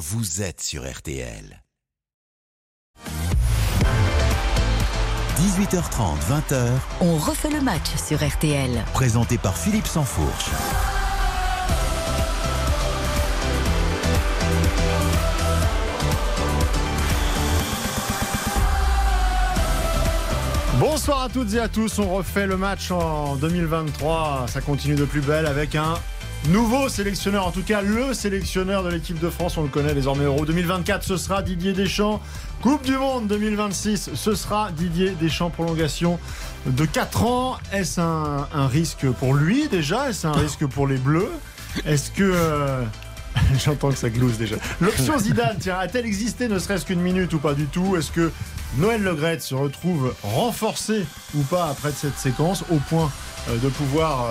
vous êtes sur RTL. 18h30, 20h, On refait le match sur RTL. présenté par Philippe Sansfourche. Bonsoir à toutes et à tous, on refait le match en 2023, ça continue de plus belle avec un nouveau sélectionneur, en tout cas le sélectionneur de l'équipe de France, on le connaît désormais Euro 2024, ce sera Didier Deschamps, Coupe du Monde 2026, ce sera Didier Deschamps, prolongation de 4 ans, est-ce un, risque pour lui déjà, est-ce un risque pour les Bleus? Est-ce que... euh, J'entends que ça glousse déjà. L'option Zidane, tiens, a-t-elle existé ne serait-ce qu'une minute ou pas du tout? Est-ce que Noël Legrette se retrouve renforcé ou pas après cette séquence au point euh, de pouvoir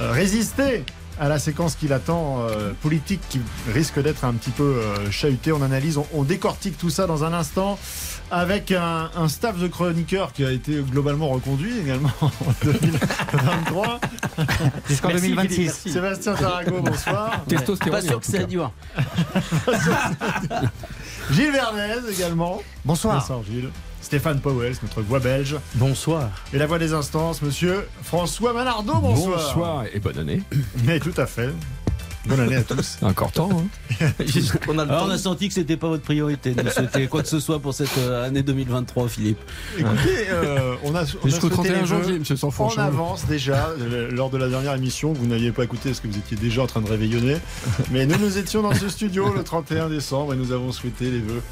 euh, résister à la séquence qui l'attend euh, politique qui risque d'être un petit peu euh, chahutée. On analyse, on, on décortique tout ça dans un instant avec un, un staff de chroniqueurs qui a été globalement reconduit également en 2023. Jusqu'en Merci, 2026. Philippe. Sébastien Tarago, bonsoir. Pas sûr que c'est dur. Gilles Verdez également. Bonsoir. Bonsoir Gilles. Stéphane Powell, notre voix belge. Bonsoir. Et la voix des instances, monsieur François Manardot, bonsoir. Bonsoir et bonne année. Mais tout à fait. Bonne année à tous. Encore temps. hein. On a le Alors temps. on a senti que c'était pas votre priorité de souhaiter quoi que ce soit pour cette euh, année 2023, Philippe. Écoutez, euh, on a, on a Jusqu'au souhaité 31 les vœux janvier, monsieur En Sanfourche. avance déjà, euh, lors de la dernière émission, vous n'aviez pas écouté parce que vous étiez déjà en train de réveillonner. Mais nous, nous étions dans ce studio le 31 décembre et nous avons souhaité les vœux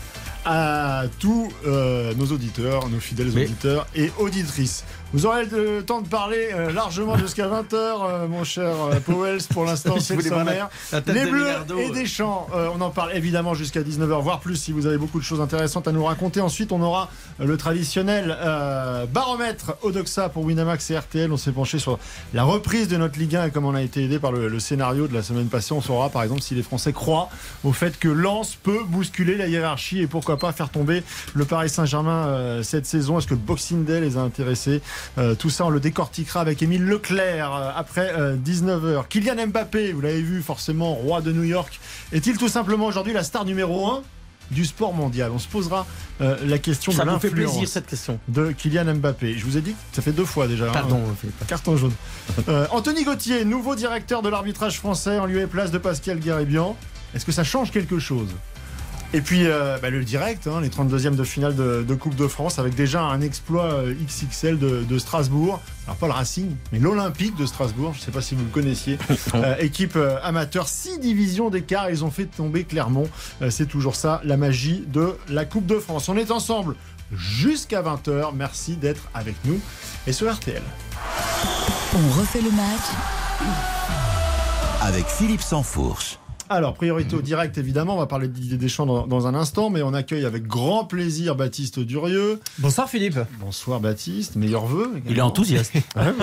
à tous euh, nos auditeurs, nos fidèles auditeurs et auditrices. Vous aurez le temps de parler euh, largement jusqu'à 20h, mon cher euh, Powell. Pour l'instant, c'est le la- la Les Bleus et Deschamps, euh, on en parle évidemment jusqu'à 19h, voire plus si vous avez beaucoup de choses intéressantes à nous raconter. Ensuite, on aura le traditionnel euh, baromètre Odoxa pour Winamax et RTL. On s'est penché sur la reprise de notre Ligue 1 et comme on a été aidé par le, le scénario de la semaine passée, on saura par exemple si les Français croient au fait que Lens peut bousculer la hiérarchie et pourquoi pas faire tomber le Paris Saint-Germain euh, cette saison. Est-ce que le Boxing Day les a intéressés Euh, Tout ça, on le décortiquera avec Émile Leclerc euh, après 19h. Kylian Mbappé, vous l'avez vu forcément, roi de New York, est-il tout simplement aujourd'hui la star numéro 1 du sport mondial? On se posera euh, la question Ça de vous fait plaisir l'influence cette question? de Kylian Mbappé. Je vous ai dit que ça fait deux fois déjà. hein. Pardon. Carton jaune. Euh, Anthony Gauthier, nouveau directeur de l'arbitrage français en lieu et place de Pascal Guéribian. Est-ce que ça change quelque chose? Et puis euh, bah, le direct, hein, les 32e de finale de, de Coupe de France, avec déjà un exploit euh, XXL de, de Strasbourg. Alors pas le Racing, mais l'Olympique de Strasbourg. Je ne sais pas si vous le connaissiez. Euh, équipe euh, amateur, 6 divisions d'écart. Ils ont fait tomber Clermont. Euh, C'est toujours ça, la magie de la Coupe de France. On est ensemble jusqu'à 20h. Merci d'être avec nous et sur RTL. On refait le match Avec Philippe Sansfourche. Alors, priorité au direct, évidemment. On va parler de Didier Deschamps dans, dans un instant, mais on accueille avec grand plaisir Baptiste Durieux. Bonsoir Philippe. Bonsoir Baptiste, meilleurs vœux. également. Il est enthousiaste.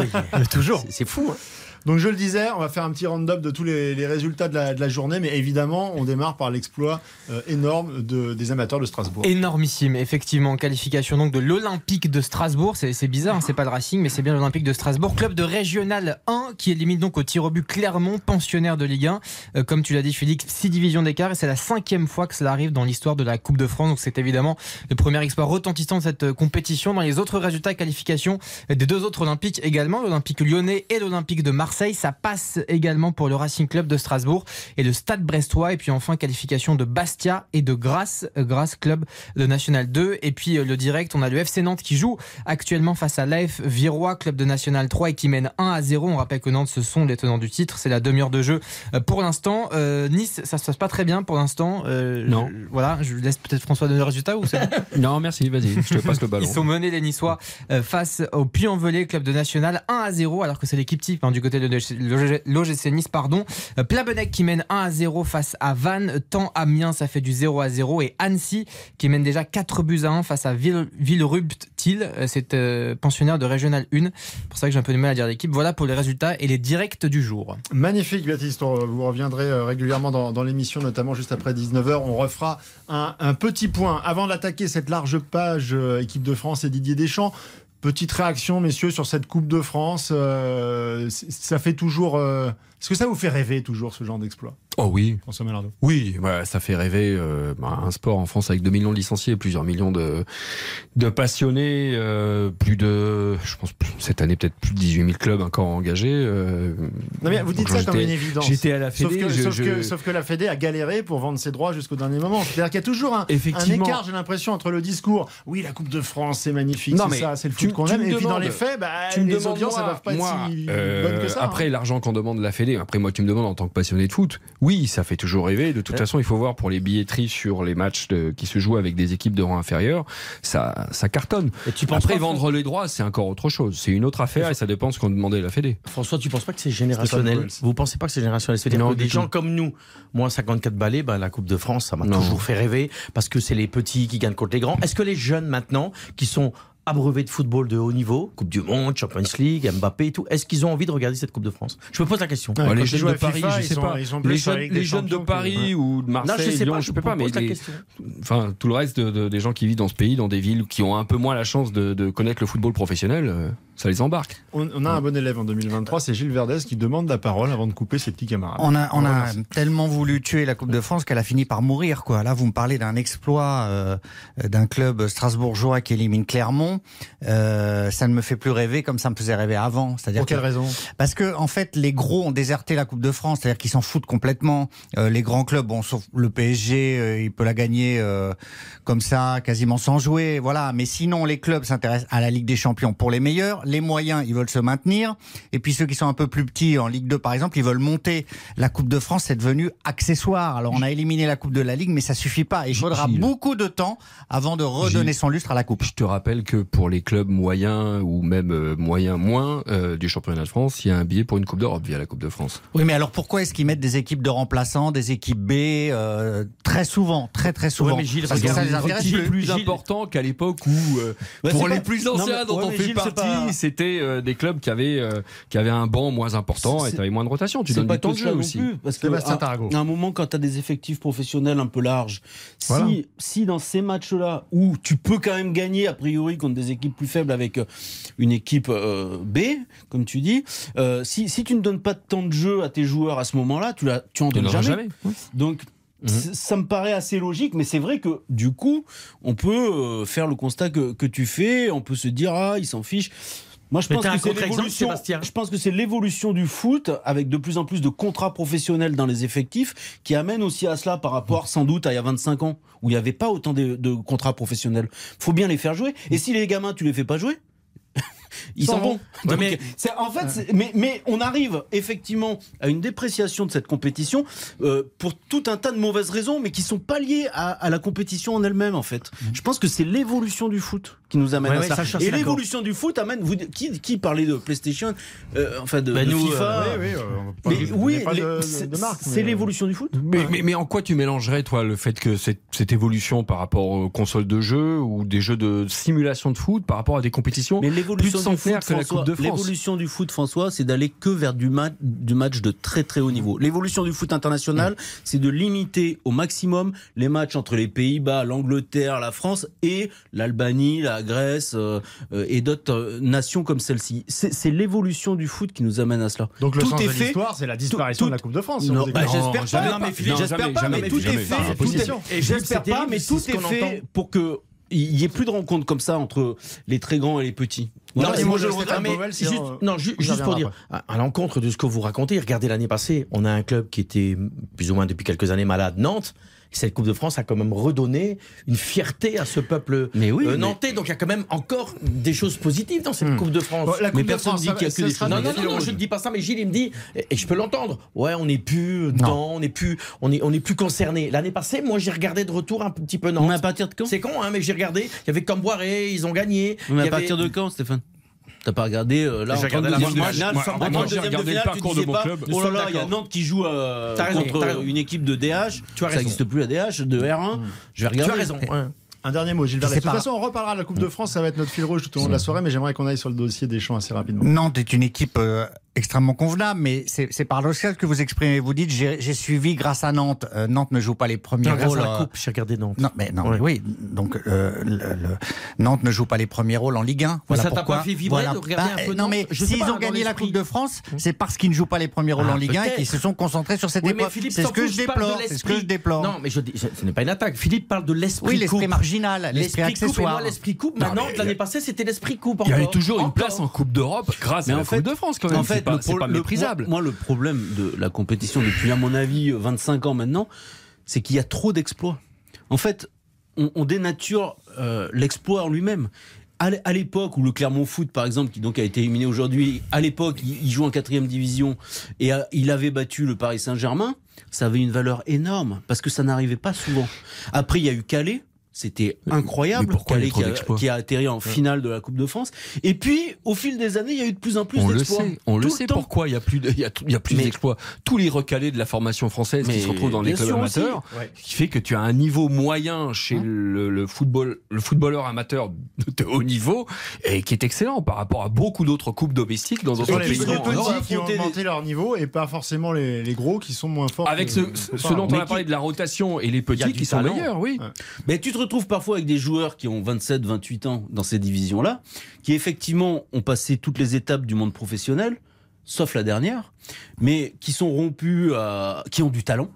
Toujours. C'est- C'est fou. hein. Donc, je le disais, on va faire un petit round-up de tous les, résultats de la, journée, mais évidemment, on démarre par l'exploit euh, énorme de- des amateurs de Strasbourg. Énormissime, effectivement. Qualification donc de l'Olympique de Strasbourg. C'est c'est bizarre, hein, c'est pas le Racing, mais c'est bien l'Olympique de Strasbourg. Club de Régional 1 qui élimine donc au tir au but Clermont, pensionnaire de Ligue 1. Euh, comme tu l'as dit, Félix, 6 divisions d'écart et c'est la cinquième fois que cela arrive dans l'histoire de la Coupe de France. Donc c'est évidemment le premier exploit retentissant de cette euh, compétition. Dans les autres résultats, qualification des deux autres Olympiques également, l'Olympique lyonnais et l'Olympique de Marseille. Ça passe également pour le Racing Club de Strasbourg et le Stade Brestois. Et puis enfin, qualification de Bastia et de Grasse, euh, Grasse Club de National 2. Et puis euh, le direct, on a le FC Nantes qui joue actuellement face à l'AF Virois, club de National 3 et qui mène 1 à 0. On rappelle que Nantes, ce sont les tenants du titre. C'est la demi-heure de jeu euh, pour l'instant. Euh, nice, ça se passe pas très bien pour l'instant. Euh, Non. je- voilà, je laisse peut-être François donner le résultat ou c'est bon Non, merci, vas-y, je te passe le ballon. Ils sont menés les Niçois euh, face au Puy-en-Velay, club de National 1 à 0, alors que c'est l'équipe type hein, du côté de l'OGC Nice. Pardon. Euh, Plabenec qui mène 1 à 0 face à Vannes. Tant Amiens, ça fait du 0 à 0. Et Annecy qui mène déjà 4 buts à 1 face à Ville- Villerupt-Til. Euh, C'est euh, pensionnaire de Régional 1. C'est pour ça que j'ai un peu de mal à dire l'équipe. Voilà pour les résultats et les directs du jour. Magnifique, Baptiste. Vous reviendrez régulièrement dans, l'émission, notamment juste après 19h. On refera un, petit point avant d'attaquer cette large page équipe de France et Didier Deschamps. Petite réaction, messieurs, sur cette Coupe de France. euh, ça fait toujours. euh, Est-ce que ça vous fait rêver toujours ce genre d'exploit? Oh oui. François Malardo. Oui, ouais, ça fait rêver euh, bah, un sport en France avec 2 millions de licenciés, plusieurs millions de, de passionnés, euh, plus de, je pense, plus- cette année peut-être plus de 18 000 clubs encore engagés. euh, Non, mais vous dites ça comme une évidence. J'étais à la Sauf Fédé. que, je- sauf, je- que, sauf que la Fédé a galéré pour vendre ses droits jusqu'au dernier moment. C'est-à-dire qu'il y a toujours un, écart, j'ai l'impression, entre le discours oui, la Coupe de France, c'est magnifique, Non, c'est mais ça, c'est le foot qu'on aime. me Et puis dans les faits, bah, tu me les demandes, audiences, elles moi, peuvent pas moi, si euh, bonnes que ça. Après, hein. l'argent qu'on demande de la Fédé, après, moi, tu me demandes en tant que passionné de foot, oui, ça fait toujours rêver. De toute façon, il faut voir pour les billetteries sur les matchs de- qui se jouent avec des équipes de rang inférieur, ça, ça cartonne. Et tu penses Après, vendre les droits, c'est encore autre chose. C'est une autre affaire et ça dépend ce qu'on demandait à la Fédé. François, tu penses pas que c'est générationnel. Vous pensez pas que c'est générationnel C'est-à-dire Non, que du des tout. gens comme nous, moi 54 balais, bah, la Coupe de France, ça m'a Non. toujours fait rêver parce que c'est les petits qui gagnent contre les grands. Est-ce que les jeunes maintenant, qui sont abreuvés de football de haut niveau, Coupe du Monde, Champions League, Mbappé et tout, est-ce qu'ils ont envie de regarder cette Coupe de France? Je me pose la question. Ouais, les jeunes de à Paris, FIFA, je sais sont- pas. ils ont plus Les jeunes, les de Paris ou de Marseille, je sais Lyon, pas, je sais pas, mais les- enfin tout le reste de- de- des gens qui vivent dans ce pays, dans des villes qui ont un peu moins la chance de, de connaître le football professionnel, euh, ça les embarque. On, on a un bon élève en 2023, c'est Gilles Verdez qui demande la parole avant de couper ses petits camarades. On a, on a remercie. tellement voulu tuer la Coupe de France qu'elle a fini par mourir. Quoi. Là, vous me parlez d'un exploit euh, d'un club strasbourgeois qui élimine Clermont. Euh, ça ne me fait plus rêver comme ça me faisait rêver avant. C'est-à-dire Pour quelle que- raison? Parce que en fait, les gros ont déserté la Coupe de France, c'est-à-dire qu'ils s'en foutent complètement. Euh, les grands clubs, bon, sauf le PSG, euh, il peut la gagner euh, comme ça, quasiment sans jouer, voilà. Mais sinon, les clubs s'intéressent à la Ligue des Champions pour les meilleurs. Les moyens, ils veulent se maintenir. Et puis ceux qui sont un peu plus petits, en Ligue 2 par exemple, ils veulent monter. La Coupe de France, c'est devenu accessoire. Alors on a éliminé la Coupe de la Ligue, mais ça suffit pas. Il faudra Gilles. beaucoup de temps avant de redonner Gilles. son lustre à la Coupe. Je te rappelle que pour les clubs moyens ou même euh, moyens moins euh, du championnat de France, il y a un billet pour une Coupe d'Europe via la Coupe de France. Oui, mais alors pourquoi est-ce qu'ils mettent des équipes de remplaçants, des équipes B euh, très souvent, très très souvent? Ouais, mais Gilles, Parce que ça les intéresse C'est plus. plus Gilles- important qu'à l'époque où, euh, Ouais, pour les pas- plus Non, anciens mais- dont ouais, on fait Gilles, partie, c'était euh, des clubs qui avaient, euh, qui avaient un banc moins important et tu avais moins de rotation. Tu donnes pas du temps de jeu non aussi. plus, parce que à, à un moment, quand tu as des effectifs professionnels un peu larges, Voilà. si, si dans ces matchs-là, où tu peux quand même gagner a priori contre des équipes plus faibles avec euh, une équipe euh, B, comme tu dis, euh, si, si tu ne donnes pas de temps de jeu à tes joueurs à ce moment-là, tu, la- tu en donnes jamais. jamais. Donc, c- ça me paraît assez logique, mais c'est vrai que du coup, on peut euh, faire le constat que, que tu fais, on peut se dire, ah, il s'en fiche. Moi, je Mais pense Je pense que c'est l'évolution du foot avec de plus en plus de contrats professionnels dans les effectifs qui amène aussi à cela par rapport sans doute à il y a 25 ans où il n'y avait pas autant de, de contrats professionnels. Faut bien les faire jouer. Et si les gamins tu les fais pas jouer, ils s'en vont. Donc, mais- c'est- en fait, c'est- mais, mais on arrive effectivement à une dépréciation de cette compétition euh, pour tout un tas de mauvaises raisons, mais qui sont pas liées à, à la compétition en elle-même en fait. Je pense que c'est l'évolution du foot qui nous amène Ouais, à ouais, ça. ça, Et d'accord. l'évolution du foot amène. Vous, qui, qui parlait de PlayStation, euh, enfin de, Bah, de nous, FIFA. Oui, oui, euh, oui, de, c'est l'évolution du foot. Mais, mais, mais en quoi tu mélangerais, toi, le fait que cette, cette évolution par rapport aux consoles de jeux ou des jeux de simulation de foot par rapport à des compétitions Mais plus l'évolution du foot, la François, Coupe de France l'évolution du foot, François, c'est d'aller que vers du, ma- du match de très très haut niveau. L'évolution du foot international, c'est de limiter au maximum les matchs entre les Pays-Bas, l'Angleterre, la France et l'Albanie, la Grèce euh, euh, et d'autres euh, nations comme celle-ci. C'est l'évolution du foot qui nous amène à cela. Donc le Tout sens est de fait- l'histoire, c'est la disparition tout- de la Coupe de France. Non, bah, écoute. j'espère jamais. pas. Non, mais Philippe, j'espère pas, mais tout est fait. J'espère pas, mais tout est fait pour que il y ait plus de rencontres comme ça entre les très grands et les petits. Non, Voilà, mais moi je le regrette. Mais Powell, juste, un- non, ju- juste pour dire, à, à l'encontre de ce que vous racontez, regardez l'année passée, on a un club qui était plus ou moins depuis quelques années malade, Nantes. Cette Coupe de France a quand même redonné une fierté à ce peuple Mais oui, euh, mais- nantais. Donc il y a quand même encore des choses positives dans cette Hmm. Coupe de France. Bon, la Coupe Mais de personne France, dit ça qu'il y a que des choses Non, non, non, non, je ne dis pas ça, mais Gilles, il me dit, et et je peux l'entendre, ouais, on n'est plus dedans, on n'est plus, on est, on est plus concerné. L'année passée, moi, j'ai regardé de retour un petit peu Nantes. Mais à partir de quand? C'est con, hein, mais j'ai regardé, il y avait Camboiré, ils ont gagné. Mais à avait- partir de quand, Stéphane? T'as pas regardé euh, là en regardé la 32e fin de de match. finale, Moi, en moi, 32e j'ai regardé le finale, tu parcours de mon pas, club. Oh là là, il y a. Nantes qui joue euh, contre raison. une équipe de DH. Tu as Ça raison. n'existe plus la DH, de R1. Je vais Tu regarder. as raison. ouais. Un dernier mot, Gilles De toute façon, on reparlera de la Coupe de France, ça va être notre fil rouge tout au long de la soirée, mais j'aimerais qu'on aille sur le dossier des champs assez rapidement. Nantes est une équipe euh, extrêmement convenable, mais c'est c'est paradoxal que vous exprimez. Vous dites j'ai j'ai suivi grâce à Nantes. Euh, Nantes ne joue pas les premiers Non, grâce rôles. à la euh, coupe, j'ai regardé Nantes. Non, mais non, Ouais. mais oui. Donc euh, le- le- Nantes ne joue pas les premiers rôles en Ligue 1. Mais Voilà ça t'a pourquoi. pas fait vibrer de regarder un peu Non, Nantes mais Je s'ils ont gagné la. Coupe de France, c'est parce qu'ils ne jouent pas les premiers rôles Ah, en Ligue 1 et qu'ils se sont concentrés sur cette Oui, mais. Philippe C'est ce que je parle de déplore. C'est ce que je l'esprit. déplore. Non, mais je dis, ce n'est pas une attaque. Philippe parle de l'esprit Oui, l'esprit coupe. marginal, l'esprit accessoire. moi, l'esprit coupe, Non, maintenant, mais- l'année passée, c'était l'esprit coupe. Il y avait toujours une place en Coupe d'Europe grâce Mais à la Coupe de France quand même. C'est pas, le, c'est pro- pas le- méprisable. moi, moi, le problème de la compétition depuis, à mon avis, 25 ans maintenant, c'est qu'il y a trop d'exploits. En fait, on, on dénature euh, l'exploit en lui-même. À l'époque où le Clermont Foot, par exemple, qui donc a été éliminé aujourd'hui, à l'époque, il, joue en quatrième division et euh, il avait battu le Paris Saint-Germain, ça avait une valeur énorme parce que ça n'arrivait pas souvent. Après, il y a eu Calais. C'était incroyable. Calais qui a, d'exploits qui a atterri en finale de la Coupe de France. Et puis, au fil des années, il y a eu de plus en plus On le d'exploits. sait, on le sait temps. pourquoi il y a plus de- il y a, tout- il y a plus d'exploits. Tous les recalés de la formation française qui se retrouvent dans les clubs amateurs, Ouais. qui fait que tu as un niveau moyen chez le, le football, le footballeur amateur de, de haut niveau et qui est excellent par rapport à beaucoup d'autres coupes domestiques dans d'autres pays. qui ont augmenté leur niveau et pas forcément les, les gros qui sont moins forts. Avec que- ce, ce dont on a parlé de la rotation et les petits qui sont meilleurs, oui. Mais tu te retrouves parfois avec des joueurs qui ont 27, 28 ans dans ces divisions-là, qui effectivement ont passé toutes les étapes du monde professionnel, sauf la dernière, mais qui sont rompus à, qui ont du talent,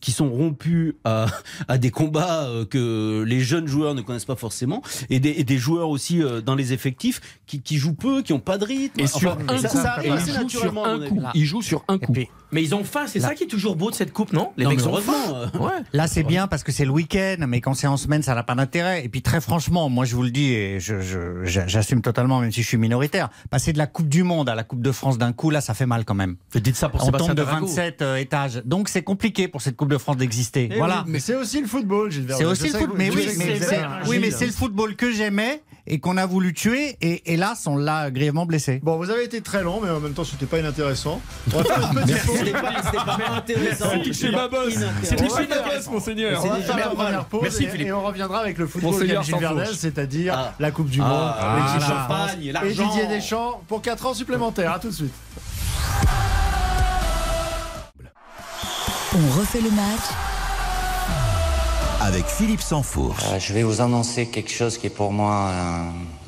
qui sont rompus à, à des combats euh, que les jeunes joueurs ne connaissent pas forcément, et des, et des joueurs aussi euh, dans les effectifs qui, qui jouent peu, qui ont pas de rythme. Et sur Enfin, un ça, coup, ça et sur naturellement, un mon coup. avis. Il joue sur un coup. Mais ils ont faim, c'est ça qui est toujours beau de cette coupe, non? Les Non, mecs mais ont faim. heureusement, euh, Ouais. Là, c'est bien parce que c'est le week-end, mais quand c'est en semaine, ça n'a pas d'intérêt. Et puis, très franchement, moi, je vous le dis, et je- je- j'a- j'assume totalement, même si je suis minoritaire, passer de la Coupe du Monde à la Coupe de France d'un coup, là, ça fait mal quand même. Dites ça pour On Sébastien tombe de Tarago. 27 euh, étages. Donc, c'est compliqué pour cette Coupe de France d'exister. Eh voilà. oui, mais c'est aussi le football, Gilbert. C'est aussi le sais foot, que- mais je oui, mais Gilles. c'est le football que j'aimais et qu'on a voulu tuer, et hélas, on l'a grièvement blessé. Bon, vous avez été très long, mais en même temps, c'était pas inintéressant. On va faire une petite pause. C'était pas, c'était pas intéressant. C'est ma bosse. Ma bosse, monseigneur. On va faire la Merci, première pause et, Philippe. et on reviendra avec le football de Gilles Sanfourche. c'est-à-dire Ah. la Coupe du Monde, Ah, voilà. France Champagne, et l'argent. Didier Deschamps pour 4 ans supplémentaires. À tout de suite. On refait le match Avec Philippe Sansfourche. Euh, je vais vous annoncer quelque chose qui est pour moi un,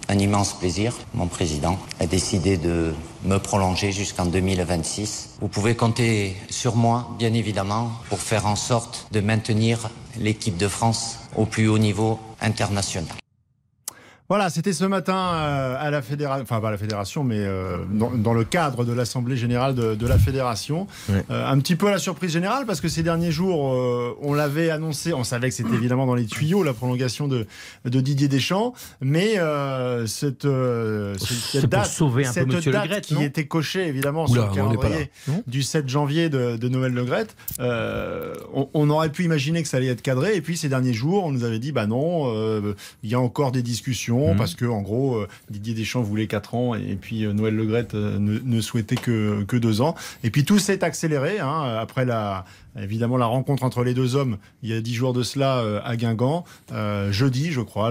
un immense plaisir. Mon président a décidé de me prolonger jusqu'en 2026. Vous pouvez compter sur moi, bien évidemment, pour faire en sorte de maintenir l'équipe de France au plus haut niveau international. Voilà, c'était ce matin euh, à la fédération, enfin pas à la fédération, mais euh, dans, dans le cadre de l'Assemblée générale de, de la fédération. Euh, un petit peu à la surprise générale, parce que ces derniers jours, on l'avait annoncé, on savait que c'était évidemment dans les tuyaux la prolongation de, de Didier Deschamps, mais cette, cette date, sauver un peu cette date qui était cochée évidemment Oula, sur le calendrier du 7 janvier de, de Noël Le Gret, euh, on, on aurait pu imaginer que ça allait être cadré, et puis ces derniers jours, on nous avait dit, bah non, il y a encore des discussions, Mhm. parce que en gros, euh, Didier Deschamps voulait 4 ans, et puis euh, Noël Le Gret euh, ne, ne souhaitait que, que 2 ans. Et puis tout s'est accéléré, hein, après la, évidemment la rencontre entre les deux hommes, il y a 10 jours de cela euh, à Guingamp. Euh, jeudi, je crois,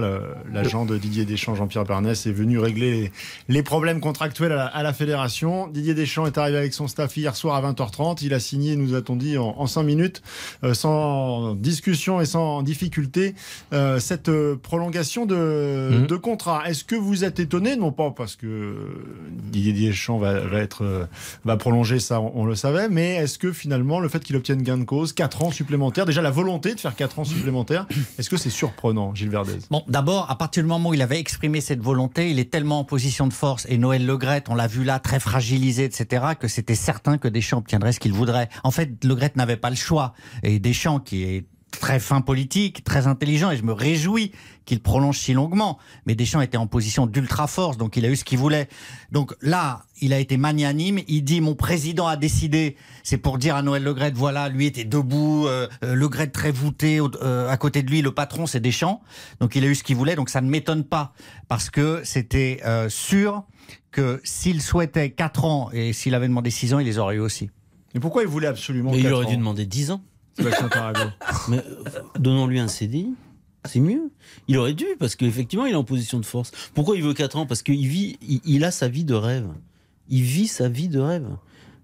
l'agent de Didier Deschamps, Jean-Pierre Bernès, est venu régler les, les problèmes contractuels à la, à la fédération. Didier Deschamps est arrivé avec son staff hier soir à 20h30. Il a signé, nous a-t-on dit, en, en 5 minutes, euh, sans discussion et sans difficulté, cette prolongation de, Mhm. de contrat. Est-ce que vous êtes étonné? Non pas parce que Didier Deschamps va, va être, va prolonger ça, on, on le savait, mais est-ce que finalement le fait qu'il obtienne gain de cause, 4 ans supplémentaires, déjà la volonté de faire 4 ans supplémentaires, est-ce que c'est surprenant, Gilles Verdez? Bon, d'abord, à partir du moment où il avait exprimé cette volonté, il est tellement en position de force, et Noël Le Gret, on l'a vu là, très fragilisé, etc., que c'était certain que Deschamps obtiendrait ce qu'il voudrait. En fait, Le Gret n'avait pas le choix. Et Deschamps, qui est très fin politique, très intelligent, et je me réjouis qu'il prolonge si longuement. Mais Deschamps était en position d'ultra force, donc il a eu ce qu'il voulait. Donc là, il a été magnanime. Il dit mon président a décidé. C'est pour dire à Noël Le Gret, voilà, lui était debout, euh, euh, Le Gret très voûté, euh, à côté de lui, le patron c'est Deschamps. Donc il a eu ce qu'il voulait. Donc ça ne m'étonne pas parce que c'était euh, sûr que s'il souhaitait 4 ans et s'il avait demandé 6 ans, il les aurait eu aussi. Mais pourquoi il voulait absolument Mais il 4 aurait ans? dû demander 10 ans. Sébastien Tarago Mais euh, donnons-lui un CDI. C'est mieux. Il aurait dû, parce qu'effectivement, il est en position de force. Pourquoi il veut 4 ans? Parce qu'il vit, il, il a sa vie de rêve. Il vit sa vie de rêve.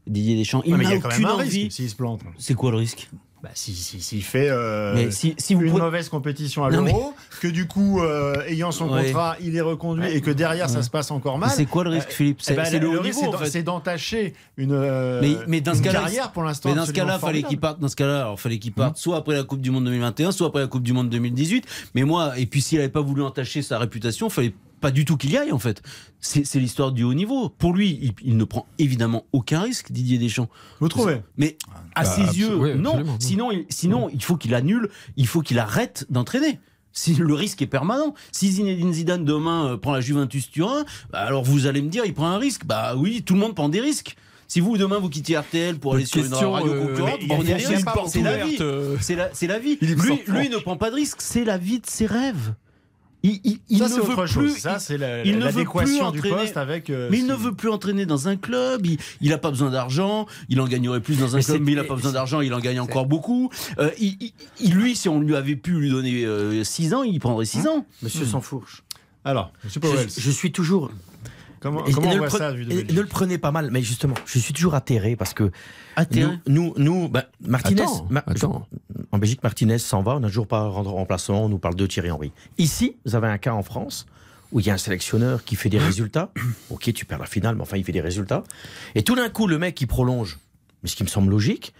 Didier Deschamps. Il Ouais, n'a aucune envie. s'il se plante. C'est quoi le risque? Bah, si, si, fait euh, Mais si, si vous une prenez- mauvaise compétition à l'euro, que du coup, euh, ayant son Ouais. contrat, il est reconduit et que derrière ça se passe encore mal. c'est quoi le risque, euh, Philippe eh C'est c'est le, haut niveau, c'est d'entacher une, mais, mais dans ce une cas-là, carrière pour l'instant. Mais dans ce cas-là, fallait qu'il parte. Dans ce cas-là, alors fallait qu'il parte soit après la Coupe du Monde 2021, soit après la Coupe du Monde 2018. Mais moi, et puis s'il n'avait pas voulu entacher sa réputation, fallait pas du tout qu'il y aille en fait. C'est l'histoire du haut niveau. Pour lui, il, il ne prend évidemment aucun risque, Didier Deschamps. Vous trouvez? Mais à Bah, ses abso- yeux, oui, non. Sinon, il, sinon il faut qu'il annule, il faut qu'il arrête d'entraîner. Si le risque est permanent. Si Zinedine Zidane demain euh, prend la Juventus Turin, bah, alors vous allez me dire, il prend un risque. Bah oui, tout le monde prend des risques. Si vous demain vous quittez RTL pour aller sur une radio euh, concurrente, C'est la vie. C'est la, c'est la vie. Lui, lui ne prend pas de risque. C'est la vie de ses rêves. Il, il- il ça, ne c'est veut autre plus. chose. Ça, c'est la- il ne veut l'adéquation plus du entraîner. poste avec. euh, Mais il ce ne veut plus entraîner dans un club. Il, il a pas besoin d'argent. Il en gagnerait plus dans un Mais club, mais il a pas besoin d'argent. Il en gagne encore beaucoup. Euh, il- il- il- lui, si on lui avait pu lui donner 6 ans, il prendrait 6 ans. Monsieur Sansfourche. Alors, Monsieur Powell, Je, je suis toujours. comment, et- comment et on voit pre- ça vu de et- ne le prenez pas mal, mais justement, je suis toujours atterré parce que Atterré nous, nous, nous, bah, Martinez, Attends, Ma- attends. en Belgique, Martinez s'en va, on n'a toujours pas rendre remplaçant, on nous parle de Thierry Henry. Ici, vous avez un cas en France où il y a un sélectionneur qui fait des résultats. Ok, tu perds la finale, mais enfin, il fait des résultats. Et tout d'un coup, le mec, il prolonge, mais ce qui me semble logique.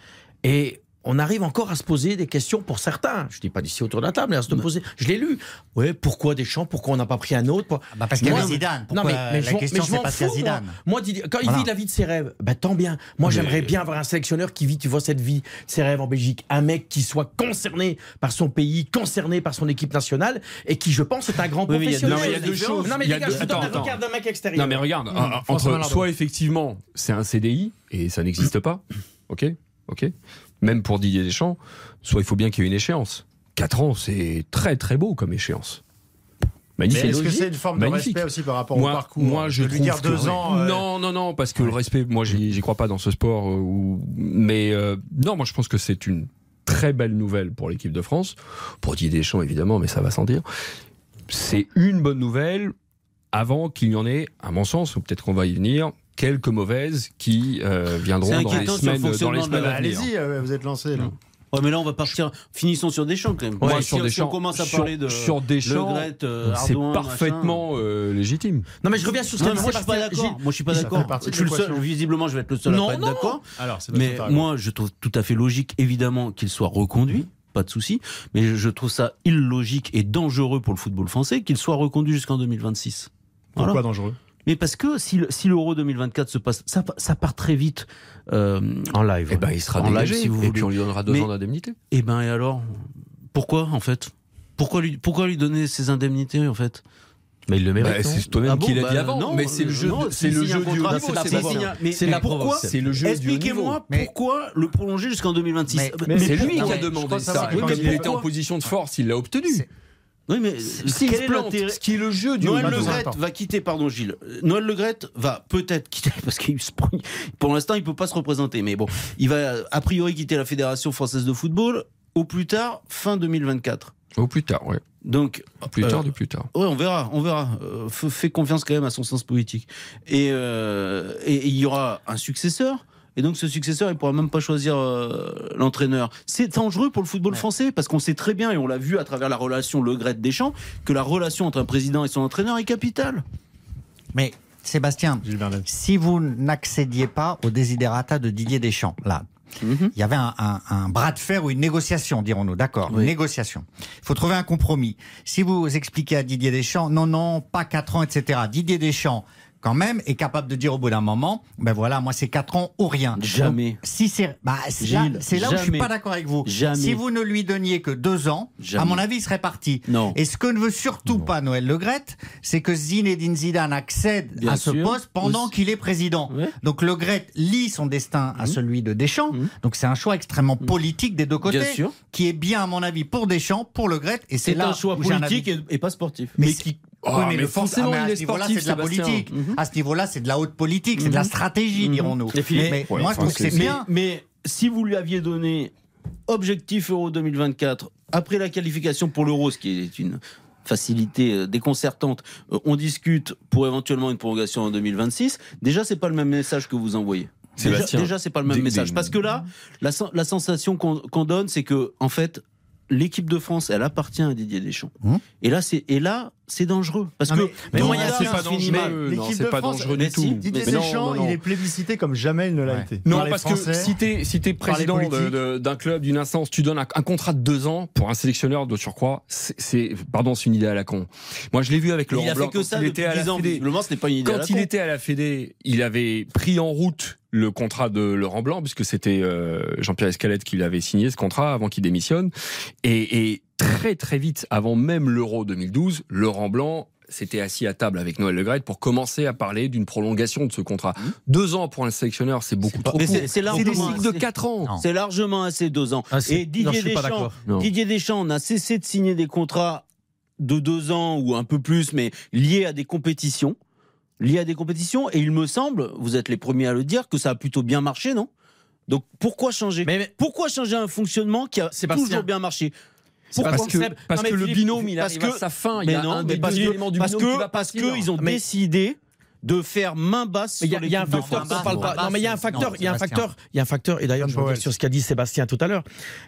Et on arrive encore à se poser des questions pour certains. Je dis pas d'ici autour de la table, mais à se poser. Je l'ai lu. Ouais, pourquoi Deschamps Pourquoi on n'a pas pris un autre? Bah parce qu'il y avait Zidane. non, mais, mais la je question c'est parce qu'il y a fous, Zidane. Moi, quand il Voilà. vit la vie de ses rêves, ben tant bien. Moi, j'aimerais bien avoir un sélectionneur qui vit, tu vois, cette vie, ses rêves en Belgique. Un mec qui soit concerné par son pays, concerné par son équipe nationale et qui, je pense, est un grand Oui, mais il y a deux- professionnel. non, mais il y a deux choses. Non, mais Il y a les gars, deux- je donne attends, le regard d'un mec extérieur. Non mais regarde, Mmh, entre soit effectivement c'est un CDI et ça n'existe pas, ok, ok, même pour Didier Deschamps, soit il faut bien qu'il y ait une échéance. 4 ans, c'est très très beau comme échéance. Mais Magnifique. est-ce que c'est une forme de Magnifique. respect aussi par rapport moi, au parcours Moi, je de lui dire deux que- ans. euh, Non, non, non, parce que le respect, moi, j'y j'y crois pas dans ce sport. euh, où- Mais euh, non, moi, je pense que c'est une très belle nouvelle pour l'équipe de France, pour Didier Deschamps évidemment, mais ça va sans dire. C'est une bonne nouvelle avant qu'il y en ait, à mon sens, ou peut-être qu'on va y venir, quelques mauvaises qui euh, viendront dans les le semaines, dans les fonctionnement de semaines à venir. Allez-y, euh, vous êtes lancé là. Ouais, mais là, on va partir. Finissons sur Deschamps quand même. Moi, Ouais, sur si, si Deschamps, on commence à sur- parler de sur Deschamps, Le Gret, euh, C'est parfaitement euh, légitime. Non, mais je reviens sur ce Non, dit moi, je suis pas d'accord. Moi, je suis pas d'accord. Visiblement, je vais être le seul Non, à pas être d'accord. Mais moi, je trouve tout à fait logique, évidemment, qu'il soit reconduit. Pas de souci, mais je- je trouve ça illogique et dangereux pour le football français qu'il soit reconduit jusqu'en 2026. pourquoi Voilà. dangereux? Mais parce que si, le- si l'Euro 2024 se passe, ça, ça part très vite euh, En live. Eh ben, il sera En live, dégagé, si vous et voulez. puis on lui donnera deux Mais- ans d'indemnité. Et ben et alors? Pourquoi en fait? Pourquoi lui, pourquoi lui donner ces indemnités en fait? Mais il le mérite. Bah, c'est toi-même Ah bon qui l'a Bah, dit avant. non, mais c'est le jeu, non, de- c'est le jeu du niveau. c'est la Mais- mais pourquoi. C'est le jeu. Expliquez-moi Mais- pourquoi le prolonger jusqu'en 2026 Mais- Euh, mais C'est lui qui a demandé ça. quand mais il était en position de force, il l'a obtenu. Oui, mais S'il quel se est l'intérêt ce qui est le jeu du Noël pas Le niveau. besoin Gret de temps. va quitter, pardon Gilles. Noël Le Gret va peut-être quitter parce qu'il se prend- pour l'instant il peut pas se représenter, mais bon, il va a priori quitter la Fédération française de football au plus tard fin 2024. Au plus tard, ouais. Donc Au plus Euh, tard, du plus tard. Ouais, on verra, on verra. Euh, fais confiance quand même à son sens politique. Et, euh, et- et il y aura un successeur. Et donc ce successeur, il pourra même pas choisir euh, l'entraîneur. C'est dangereux pour le football français parce qu'on sait très bien et on l'a vu à travers la relation Le Gret Deschamps que la relation entre un président et son entraîneur est capitale. Mais Sébastien, si vous n'accédiez pas au desiderata de Didier Deschamps, là, Mhm. il y avait un, un- un bras de fer ou une négociation, dirons-nous, d'accord, Oui. une négociation. Il faut trouver un compromis. Si vous expliquez à Didier Deschamps, non, non, pas 4 ans, etc., Didier Deschamps, quand même, est capable de dire au bout d'un moment, ben voilà, moi c'est 4 ans ou rien. Jamais. Donc, si c'est bah, c'est là, c'est là où je suis pas d'accord avec vous. Jamais. Si vous ne lui donniez que 2 ans, à mon avis, il serait parti. Non. Et ce que ne veut surtout pas Noël Le Gret, c'est que Zinedine Zidane accède Bien à ce sûr. poste pendant qu'il est président. Ouais. Donc Le Gret lie son destin à Mhm. celui de Deschamps. Mhm. Donc c'est un choix extrêmement politique des deux côtés, Bien sûr. qui est bien à mon avis pour Deschamps, pour Le Gret. Et c'est là un choix politique et, et pas sportif. Mais, Mais c'est- Oui, Ah, mais, mais le forcément, ah, mais il à est ce niveau-là, c'est de la politique. Mhm. À ce niveau-là, c'est de la haute politique, c'est de la Mhm. stratégie, Mhm. dirons-nous. Mais Ouais, moi, enfin, je trouve que c'est bien. Mais, mais si vous lui aviez donné objectif Euro 2024 après la qualification pour l'Euro, ce qui est une facilité euh, déconcertante, euh, on discute pour éventuellement une prolongation en 2026, déjà c'est pas le même message que vous envoyez. Déjà, Sébastien, déjà c'est pas le même des- message. des- Parce que là, la, sen- la sensation qu'on qu'on donne, c'est que en fait, l'équipe de France, elle appartient à Didier Deschamps. Hum. Et là, c'est et là, c'est dangereux parce Non, que mais- mais la c'est pas dangereux. non, c'est pas dangereux mais du tout. Didier Mais Deschamps, il est plébiscité comme jamais il ne l'a été. Non, parce que si t'es si président d'un club, d'une instance, tu donnes un, contrat de deux ans pour un sélectionneur de surcroît, c'est- pardon, c'est une idée à la con. Moi, je l'ai vu avec il Laurent a Blanc fait que quand ça il était à 10 la. Fédé. Visiblement, ce n'est pas une idée. Quand il était à la Fédé, il avait pris en route le contrat de Laurent Blanc, puisque c'était euh, Jean-Pierre Escalette qui l'avait signé ce contrat avant qu'il démissionne. Et, et très très vite, avant même l'Euro 2012, Laurent Blanc s'était assis à table avec Noël Le Graët pour commencer à parler d'une prolongation de ce contrat. Deux ans pour un sélectionneur, c'est beaucoup trop court. c'est- des cycles de quatre ans. C'est largement assez deux ans. Ah, Et Didier non, Deschamps. Didier Deschamps n'a cessé de signer des contrats de deux ans ou un peu plus, mais liés à des compétitions. Liés à des compétitions. Et il me semble, vous êtes les premiers à le dire, que ça a plutôt bien marché, non? Donc pourquoi changer? Mais, mais- Pourquoi changer un fonctionnement qui a toujours bien marché? C'est Parce que, Seb- parce que le binôme, il arrive à sa fin. Il y a non, un des parce deux que, éléments du parce binôme qui que, va parce partir. que ils ont Mais- décidé de faire main basse Mais il y sur a, il y a un facteur France. qu'on parle pas. Barbara, Non, mais il y a un facteur, il y a un facteur, il y a un facteur, et d'ailleurs, je reviens sur ce qu'a dit Sébastien tout à l'heure.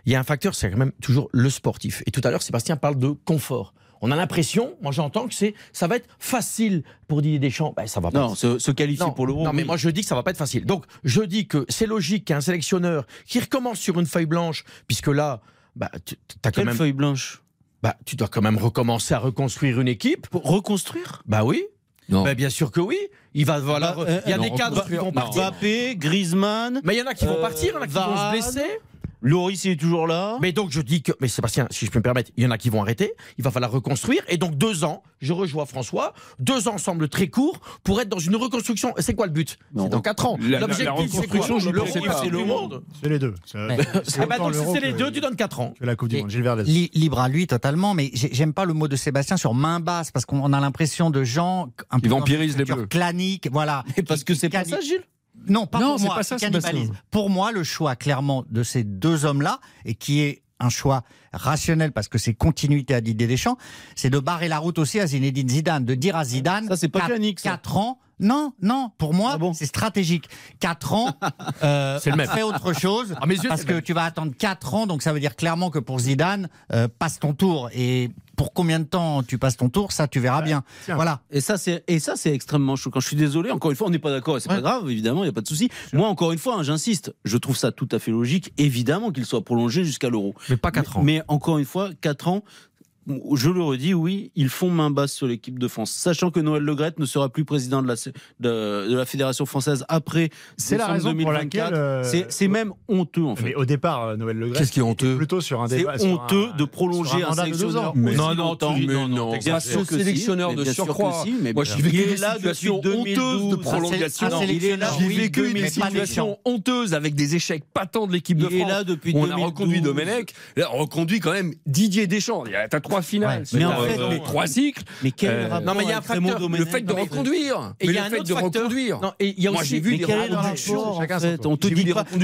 Il y a un facteur, c'est quand même toujours le sportif. Et tout à l'heure, Sébastien parle de confort. On a l'impression, moi j'entends que c'est, ça va être facile pour Didier Deschamps. Ben, ça va pas. Non, se, se qualifier Non, pour l'Euro. non, mais oui. moi je dis que ça va pas être facile. Donc je dis que c'est logique qu'un sélectionneur qui recommence sur une feuille blanche, puisque là, bah, tu, as quand Quelle même, feuille blanche bah, tu dois quand même recommencer à reconstruire une équipe. Pour reconstruire Bah oui. Non. Bah, bien sûr que oui. Il va voilà. Bah, euh, il y a non, des cadres qui vont partir. Mbappé, Griezmann, Mais il y en a qui vont Euh, partir, il y en a qui vont se blesser. Loris il est toujours là. Mais donc je dis que, mais Sébastien, si je peux me permettre, il y en a qui vont arrêter, il va falloir reconstruire, et donc deux ans, je rejoins François, deux ans semble très court pour être dans une reconstruction. Et C'est quoi le but? Non. C'est dans quatre ans. L'objectif, la c'est quoi? c'est le monde. C'est les deux. C'est Ah bah donc si les deux, tu donnes quatre ans. que la Coupe du Monde. Gilles Verdez. Libre à lui totalement, mais j'ai- j'aime pas le mot de Sébastien sur main basse parce qu'on a l'impression de gens un peu dans une vampirisent les Bleus. clanique, voilà. Et parce que c'est pas ça, Gilles? Non, pas Non, pour c'est moi. pas ça. Pour moi, le choix clairement de ces deux hommes-là et qui est un choix rationnel parce que c'est continuité à Didier Deschamps, c'est de barrer la route aussi à Zinedine Zidane, de dire à Zidane, Ça, c'est pas quatre- clanique, ça. quatre ans. Non, non, pour moi, Ah bon c'est stratégique. 4 ans, euh, C'est le même. fais autre chose. À mes yeux, parce que même. tu vas attendre 4 ans, donc ça veut dire clairement que pour Zidane, euh, passe ton tour. Et pour combien de temps tu passes ton tour, ça tu verras bien. tiens. Voilà. Et ça, c'est et ça, c'est extrêmement choquant. Je suis désolé. Encore une fois, on n'est pas d'accord. et C'est Ouais. pas grave, évidemment. Il y a pas de souci. Moi, encore une fois, hein, j'insiste. Je trouve ça tout à fait logique. Évidemment qu'il soit prolongé jusqu'à l'Euro. Mais pas quatre ans. Mais encore une fois, 4 ans. Je le redis, oui, ils font main basse sur l'équipe de France, sachant que Noël Legrette ne sera plus président de la, de, de la Fédération française après C'est la raison pour 2024. laquelle, euh, C'est- C'est même honteux, en fait. Mais au départ, euh, Noël Le Graët Qu'est-ce qui est honteux Plutôt sur un C'est débat. sur honteux un- de prolonger un, de deux sélectionneur. ans. aussi Non, non, tu- mais non, Bien sûr que si, sélectionneur mais de surcroît. si, mais Moi, j'ai vécu des situations depuis honteuses de 2012. prolongation. Un J'ai vécu 2000, des mais situations honteuses avec des échecs patents de l'équipe de Il est France. là depuis où on a 2012. reconduit Domenech, là, on reconduit quand même Didier Deschamps. Il y a- T'as trois finales, Ouais. sur, Mais en euh, fait, les mais- trois cycles. Mais quel Euh, rapport non, mais il y a un facteur, Le fait de reconduire, Et mais il y a le un fait autre de facteur. reconduire. Non, et il y a Moi, aussi. j'ai vu des reconductions. en chacun son fait. On te dit pas, je ne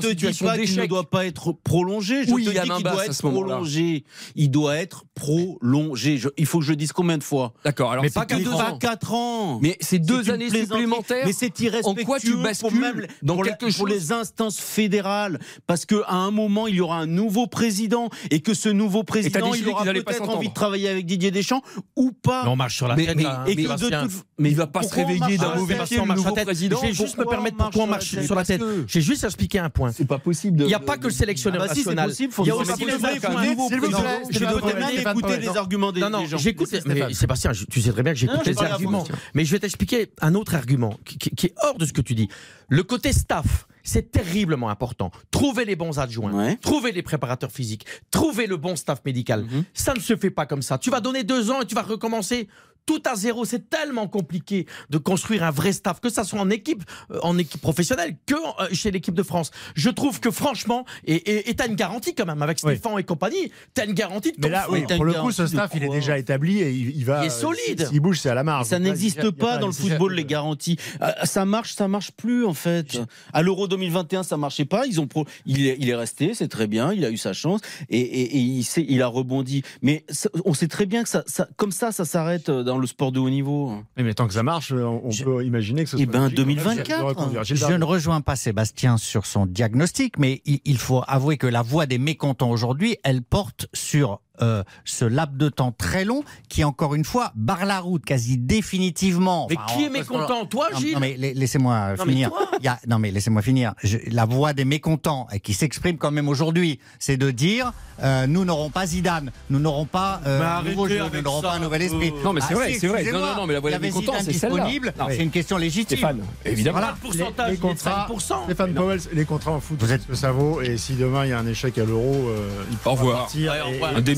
te dis pas qu'il ne doit pas être prolongé. Je Oui, te dis qu'il doit être prolongé. Il doit être prolongé. Il faut que je dise combien de fois D'accord, alors Mais pas deux quatre Pas ans. 4 ans. Mais c'est deux années supplémentaires. Mais c'est irrespectueux En quoi tu pour, bascules dans pour, les instances fédérales? Parce qu'à un moment, il y aura un nouveau président et que ce nouveau président, il aura peut-être envie de travailler avec Didier Deschamps ou pas. Mais on marche sur la Mais- tête. mais- là, et que de toute- Mais il va pas se réveiller d'un mauvais pied, le marche sur nouveau la tête. président. Je vais juste me permettre pourquoi on sur la marche tête sur la tête. J'ai juste expliqué un point. C'est pas possible. Il n'y a pas que le sélectionneur Ah bah national. Il y a faut aussi les vous plaît, autres qu'un points. nouveau S'il vous président. plaît, Je devrais Stéphane écouter les arguments des Non, non, des gens. j'écoute. Mais. Sébastien, tu sais très bien que Non, j'écoute je les arguments. Mais je vais t'expliquer un autre argument qui est hors de ce que tu dis. Le côté staff, c'est terriblement important. Trouver les bons adjoints, Ouais. trouver les préparateurs physiques, trouver le bon staff médical. Mhm. Ça ne se fait pas comme ça. Tu vas donner deux ans et tu vas recommencer tout à zéro. C'est tellement compliqué de construire un vrai staff, que ça soit en équipe, euh, en équipe professionnelle, que euh, chez l'équipe de France. Je trouve que franchement, et tu as une garantie quand même avec Oui. Stéphane et compagnie, tu as une garantie de Mais ton là, fond. oui, pour le coup, ce staff, il est déjà établi et il, il va. Il est solide. S'il bouge, c'est à la marge. Ça là, n'existe pas dans le football, les garanties. Euh, Ça marche, ça marche plus, en fait. À l'Euro 2021, ça marchait pas. Ils ont pro... il, est, il est resté, c'est très bien. Il a eu sa chance et, et- et il, a rebondi. Mais ça- on sait très bien que ça, ça- comme ça, ça s'arrête dans le sport de haut niveau. Mais tant que ça marche, on, on peut imaginer que ce Eh soit. ben, logique. 2024. De reconduire. Gilles Je ne rejoins pas Sébastien sur son diagnostic, mais il, il faut avouer que la voix des mécontents aujourd'hui, elle porte sur euh, ce laps de temps très long qui, encore une fois, barre la route quasi définitivement. Mais Enfin, qui est mécontent Toi, Gilles non, mais la- laissez-moi finir. toi Il y a- non mais laissez-moi finir. Je- la voix des mécontents et qui s'exprime quand même aujourd'hui, c'est de dire euh, nous n'aurons pas Zidane, nous n'aurons pas euh, nouveau jeu, nous n'aurons pas un nouvel esprit. Non, mais c'est Ah, vrai, si, c'est vrai. Non, non, non, mais la voix des mécontents, c'est celle-là. disponible. C'est une question légitime. Stéphane, évidemment. Voilà, le pourcentage, les contrats, 5%. Stéphane Powell, les contrats en foot, Vous êtes- ce que ça vaut. Et si demain il y a un échec à l'euro, euh, il revoir. partir.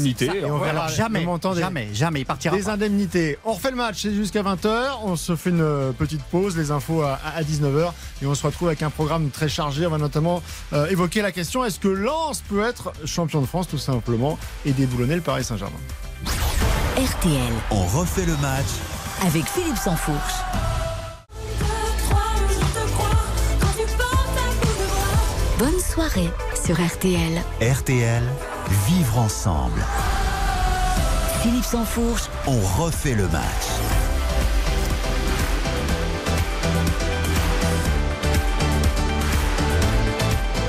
Et- on verra Alors jamais, jamais, jamais, il partira des pas. indemnités. On refait le match, c'est jusqu'à 20h. On se fait une euh, petite pause, les infos à, à 19h. Et on se retrouve avec un programme très chargé. On va notamment euh, évoquer la question est-ce que Lens peut être champion de France, tout simplement, et déboulonner le Paris Saint-Germain? RTL On refait le match avec Philippe Sansfourche. Bonne soirée sur RTL. RTL, vivre ensemble. Philippe Sansfourche, On refait le match.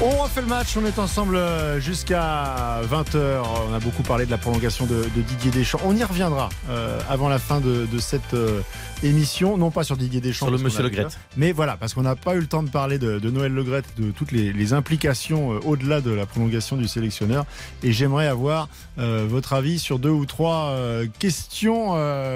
On refait le match, on est ensemble euh, jusqu'à 20h. On a beaucoup parlé de la prolongation de, de Didier Deschamps. On y reviendra euh, avant la fin de, de cette euh, émission. Non pas sur Didier Deschamps. Sur le monsieur a Le vu Graët. ça, Mais voilà, parce qu'on n'a pas eu le temps de parler de, de Noël Le Graët, de toutes les, les implications euh, au-delà de la prolongation du sélectionneur. Et j'aimerais avoir votre avis sur deux ou trois questions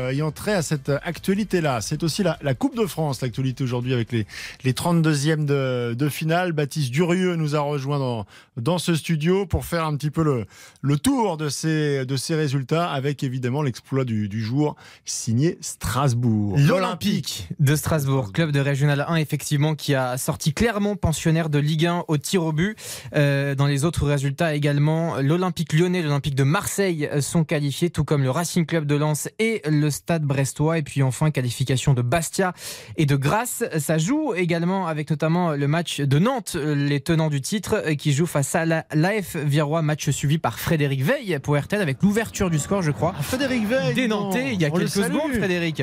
ayant trait à cette actualité-là. C'est aussi la, la Coupe de France, l'actualité aujourd'hui avec les, les 32e de, de finale. Baptiste Durieux nous a rejoint dans, dans ce studio pour faire un petit peu le, le tour de ces, de ces résultats avec évidemment l'exploit du, du jour signé Strasbourg. L'Olympique de Strasbourg, club de Régional 1, effectivement, qui a sorti clairement pensionnaire de Ligue 1 au tir au but. Euh, dans les autres résultats également, l'Olympique lyonnais, l'Olympique de Marseille sont qualifiés, tout comme le Racing Club de Lens et le Stade brestois. Et puis enfin, qualification de Bastia et de Grasse. Ça joue également avec notamment le match de Nantes, les tenants du titre, euh, qui jouent face à la- l'AF Virois, match suivi par Frédéric Veil pour RTL avec l'ouverture du score, je crois. Frédéric Veil. Nantais, il y a quelques secondes, Frédéric.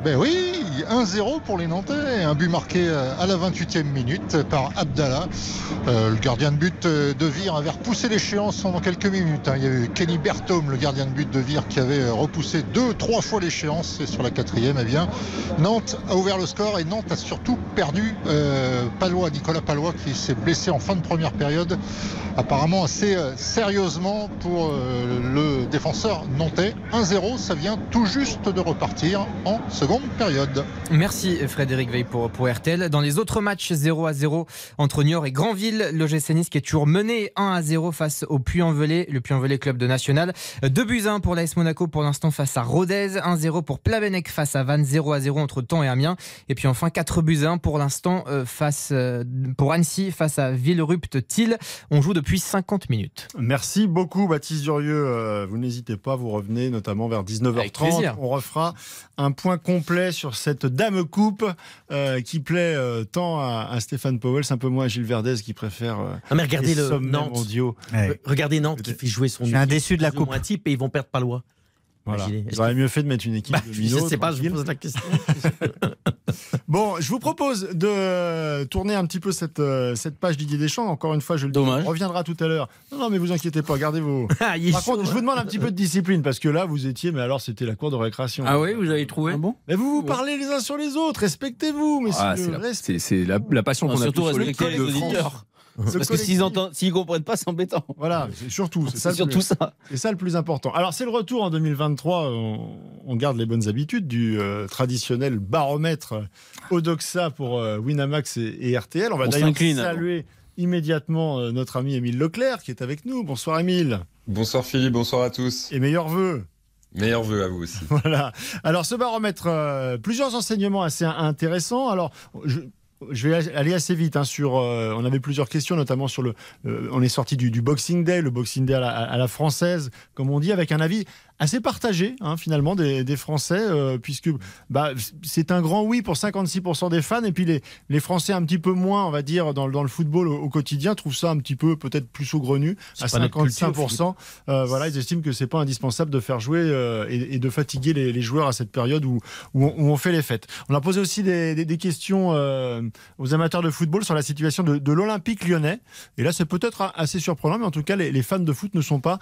Ben oui, 1-0 pour les Nantais, un but marqué euh, à la 28e minute par Abdallah. Euh, le gardien de but euh, de Vire avait repoussé l'échéance pendant quelques minutes. hein. Il y a eu Kenny Berthomme, le gardien de but de Vire, qui avait repoussé deux, trois fois l'échéance. Et sur la quatrième, eh bien, Nantes a ouvert le score et Nantes a surtout perdu Nicolas Palois, qui s'est blessé en fin de première période, apparemment assez sérieusement pour le défenseur nantais. 1-0, ça vient tout juste de repartir en seconde période. Merci Frédéric Veil pour, pour RTL. Dans les autres matchs 0 à 0 entre Niort et Granville, l'OGC Nice qui est toujours mené 1 à 0 face au Puy-en-Velay, le Puy-en-Velay club de national. 2 buts 1 pour l'AS Monaco pour l'instant face à Rodez, 1-0 pour Plavenec face à Vannes, 0 à 0 entre Caen et Amiens. Et puis enfin 4 buts 1 pour l'instant euh, face euh, pour Annecy face à Villerupt-Til. On joue depuis 50 minutes. Merci beaucoup Baptiste Durieux. Euh, vous n'hésitez pas, vous revenez notamment vers Avec 19h30. plaisir. On refera un point complet sur cette Dame Coupe euh, qui plaît euh, tant à, à Stéphane Powell, un peu moins à Gilles Verdez qui préfère euh, Ah, mais regardez les le Nantes. Ouais. Regardez Nantes qui fait jouer son Je suis un équipe déçu de la coupe. moins type et ils vont perdre Palois. Voilà. Auraient mieux fait de mettre une équipe Bah, de je minots, sais pas, je vous pose la question. Bon, je vous propose de tourner un petit peu cette, euh, cette page Didier Deschamps. Encore une fois, je le dis, Dommage. on reviendra tout à l'heure. Non, non, mais vous inquiétez pas, gardez vos. Ah, Par chaud, contre, je hein. vous demande un petit peu de discipline parce que là, vous étiez, mais alors c'était la cour de récréation. Ah oui, vous avez trouvé bon Mais vous vous parlez les uns sur les autres, respectez-vous, messieurs. Ah, c'est la, Reste- c'est- c'est la- la passion Non, qu'on a surtout tous sur les de France. Parce que s'ils entendent, s'ils comprennent pas, c'est embêtant. Voilà, c'est surtout, c'est ça, surtout plus- ça. c'est ça le plus important. Alors, c'est le retour en 2023. On, on garde les bonnes habitudes du euh, traditionnel baromètre Odoxa pour euh, Winamax et, et RTL. On va On d'ailleurs s'incline. saluer immédiatement euh, notre ami Émile Leclerc qui est avec nous. Bonsoir Émile Bonsoir Philippe, bonsoir à tous. et meilleurs vœux. Meilleurs vœux à vous aussi. Voilà. Alors ce baromètre, euh, plusieurs enseignements assez intéressants. Alors je, je vais aller assez vite hein, sur. euh, on avait plusieurs questions, notamment sur le. euh, on est sorti du, Boxing Day, le Boxing Day à la française, comme on dit, avec un avis assez partagé hein, finalement des, des Français, euh, puisque bah, c'est un grand oui pour 56% des fans, et puis les, les Français un petit peu moins, on va dire, dans, le- dans le football au, au quotidien, trouvent ça un petit peu peut-être plus saugrenu, à C'est pas notre culture, 55%. Euh, voilà, ils estiment que c'est pas indispensable de faire jouer euh, et, et de fatiguer les, les joueurs à cette période où, où, on, où on fait les fêtes. On a posé aussi des, des- des questions aux amateurs de football sur la situation de, de l'Olympique lyonnais. Et là, c'est peut-être assez surprenant, mais en tout cas, les, les fans de foot ne sont pas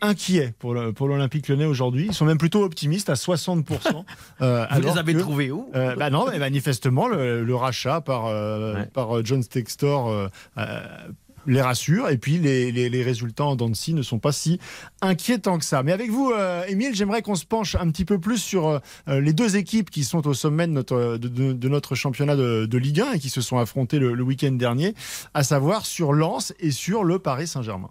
inquiets pour le- pour l'Olympique lyonnais aujourd'hui. Ils sont même plutôt optimistes à 60%. euh, Vous les avez que- trouvés où euh, bah non, mais manifestement, le, le rachat par, euh, par euh, John Textor les rassure. Et puis, les, les- les résultats en Dancy ne sont pas si inquiétants que ça. Mais avec vous, euh, Émile, j'aimerais qu'on se penche un petit peu plus sur euh, les deux équipes qui sont au sommet de notre, de, de- de notre championnat de, de Ligue 1 et qui se sont affrontées le, le week-end dernier, à savoir sur Lens et sur le Paris Saint-Germain.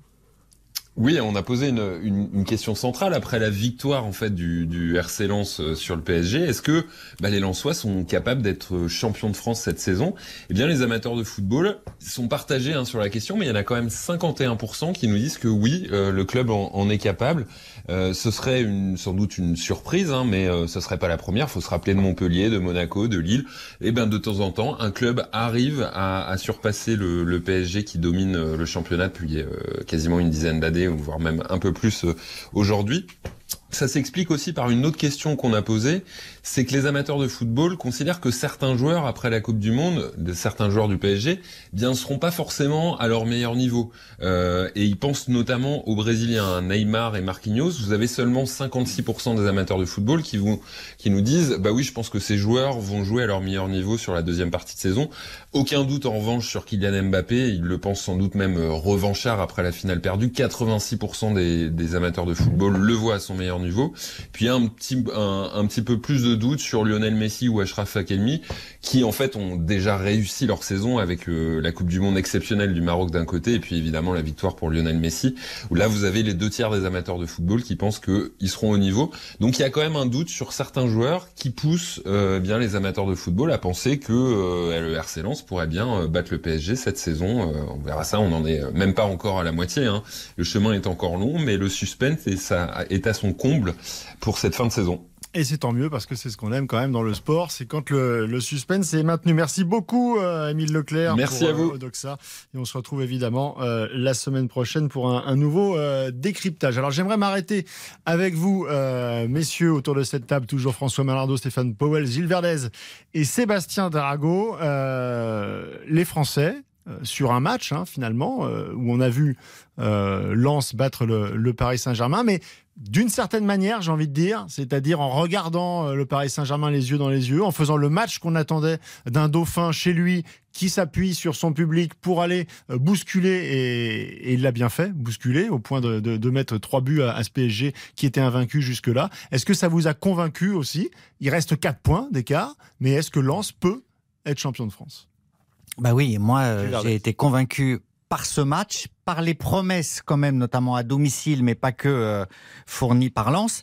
Oui, on a posé une, question centrale après la victoire en fait du, du RC Lens euh, sur le PSG. Est-ce que bah, les Lensois sont capables d'être champions de France cette saison? Eh bien, les amateurs de football sont partagés hein, sur la question, mais il y en a quand même 51% qui nous disent que oui, euh, le club en est capable. Euh, ce serait sans doute une surprise, hein, mais euh, ce serait pas la première. faut se rappeler de Montpellier, de Monaco, de Lille. Et ben de temps en temps, un club arrive à, surpasser le, le PSG qui domine euh, le championnat depuis euh, quasiment une dizaine d'années, voire même un peu plus aujourd'hui. Ça s'explique aussi par une autre question qu'on a posée, c'est que les amateurs de football considèrent que certains joueurs, après la Coupe du Monde, de certains joueurs du PSG, bien, seront pas forcément à leur meilleur niveau. Euh, et ils pensent notamment aux Brésiliens, hein, Neymar et Marquinhos. Vous avez seulement 56% des amateurs de football qui vous, qui nous disent, bah oui, je pense que ces joueurs vont jouer à leur meilleur niveau sur la deuxième partie de saison. Aucun doute en revanche sur Kylian Mbappé, ils le pensent sans doute même euh, revanchard après la finale perdue. 86% des, des amateurs de football le voient à son meilleur niveau. Puis un petit, un, un petit peu plus de doute sur Lionel Messi ou Achraf Hakimi, qui en fait ont déjà réussi leur saison avec euh, la Coupe du Monde exceptionnelle du Maroc d'un côté, et puis évidemment la victoire pour Lionel Messi, où là vous avez les deux tiers des amateurs de football qui pensent qu'ils seront au niveau. Donc il y a quand même un doute sur certains joueurs qui poussent euh, bien les amateurs de football à penser que euh, le RC Lens pourrait bien euh, battre le PSG cette saison. On verra ça, on n'en est même pas encore à la moitié. Hein. Le chemin est encore long, mais le suspense est, ça, est à son comble pour cette fin de saison. Et c'est tant mieux parce que c'est ce qu'on aime quand même dans le sport, c'est quand le, le suspense est maintenu. Merci beaucoup, euh, Émile Leclerc. Merci pour, à vous. euh, Odoxa. Et on se retrouve évidemment euh, la semaine prochaine pour un, un nouveau euh, décryptage. Alors j'aimerais m'arrêter avec vous, euh, messieurs, autour de cette table, toujours François Malardo, Stéphane Powell, Gilles Verdez et Sébastien Darago. Les Français, sur un match hein, finalement euh, où on a vu euh, Lens battre le, le Paris Saint-Germain, mais d'une certaine manière, j'ai envie de dire, c'est-à-dire en regardant euh, le Paris Saint-Germain les yeux dans les yeux, en faisant le match qu'on attendait d'un dauphin chez lui qui s'appuie sur son public pour aller euh, bousculer, et, et il l'a bien fait, bousculer, au point de, de- de mettre trois buts à, à ce PSG qui était invaincu jusque-là. Est-ce que ça vous a convaincu aussi? Il reste quatre points d'écart, mais est-ce que Lens peut être champion de France? Bah oui, moi euh, j'ai été convaincu par ce match, par les promesses quand même, notamment à domicile, mais pas que euh, fournies par Lens,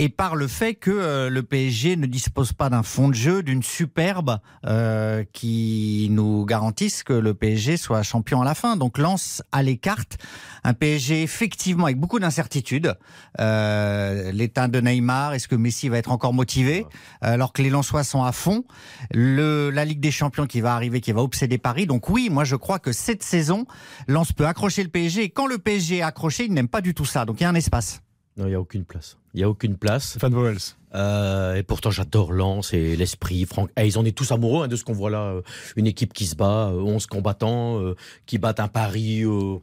et par le fait que euh, le PSG ne dispose pas d'un fond de jeu, d'une superbe euh, qui nous garantisse que le PSG soit champion à la fin. Donc Lens a les cartes, un PSG effectivement avec beaucoup d'incertitudes. Euh, L'état de Neymar, est-ce que Messi va être encore motivé alors que les Lensois sont à fond le, la Ligue des Champions qui va arriver, qui va obséder Paris. Donc oui, moi je crois que cette saison, Lens peut accrocher le PSG. Et quand le PSG est accroché, il n'aime pas du tout ça. Donc il y a un espace. Non, il n'y a aucune place. Il n'y a aucune place. Stéphane Powell. Euh, et pourtant, j'adore Lens et l'esprit. Franck, Eh, ils en est tous amoureux hein, de ce qu'on voit là. euh, Une équipe qui se bat, euh, 11 combattants, euh, qui battent un Paris euh,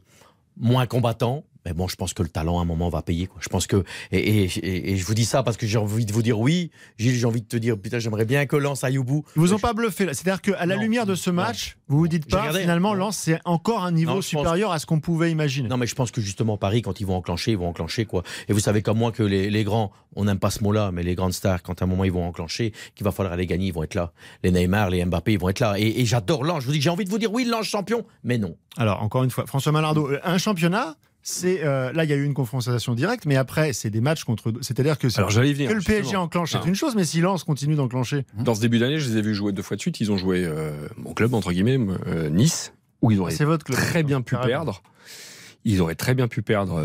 moins combattant. Mais bon, je pense que le talent, à un moment, va payer. Quoi. Je pense que. Et, et- et- et je vous dis ça parce que j'ai envie de vous dire oui. Gilles, j'ai envie de te dire, putain, j'aimerais bien que Lens aille au bout. Ils vous ont pas bluffé là. C'est-à-dire qu'à la Non. lumière de ce match, vous vous dites pas regardé. finalement Non. Lens c'est encore un niveau pense- supérieur à ce qu'on pouvait imaginer. Non, mais je pense que justement, Paris, quand ils vont enclencher, ils vont enclencher, quoi. Et vous savez comme moi que les, les grands, on n'aime pas ce mot-là, mais les grandes stars, quand à un moment ils vont enclencher, qu'il va falloir les gagner, ils vont être là. Les Neymar, les Mbappé, ils vont être là. Et, j'adore Lens. Je vous dis, j'ai envie de vous dire oui, Lens champion, mais non. Alors encore une fois, François Malardo, euh, un championnat, c'est euh, là il y a eu une confrontation directe, mais après c'est des matchs contre. C'est-à-dire que, c'est- Alors, j'allais venir, que le PSG justement. enclenche, c'est Non. une chose, mais si Lens continue d'enclencher. Dans ce début d'année, je les ai vus jouer deux fois de suite. Ils ont joué euh, mon club, entre guillemets, euh, Nice, où ils auraient C'est votre club. très bien pu Carrément. perdre. Ils auraient très bien pu perdre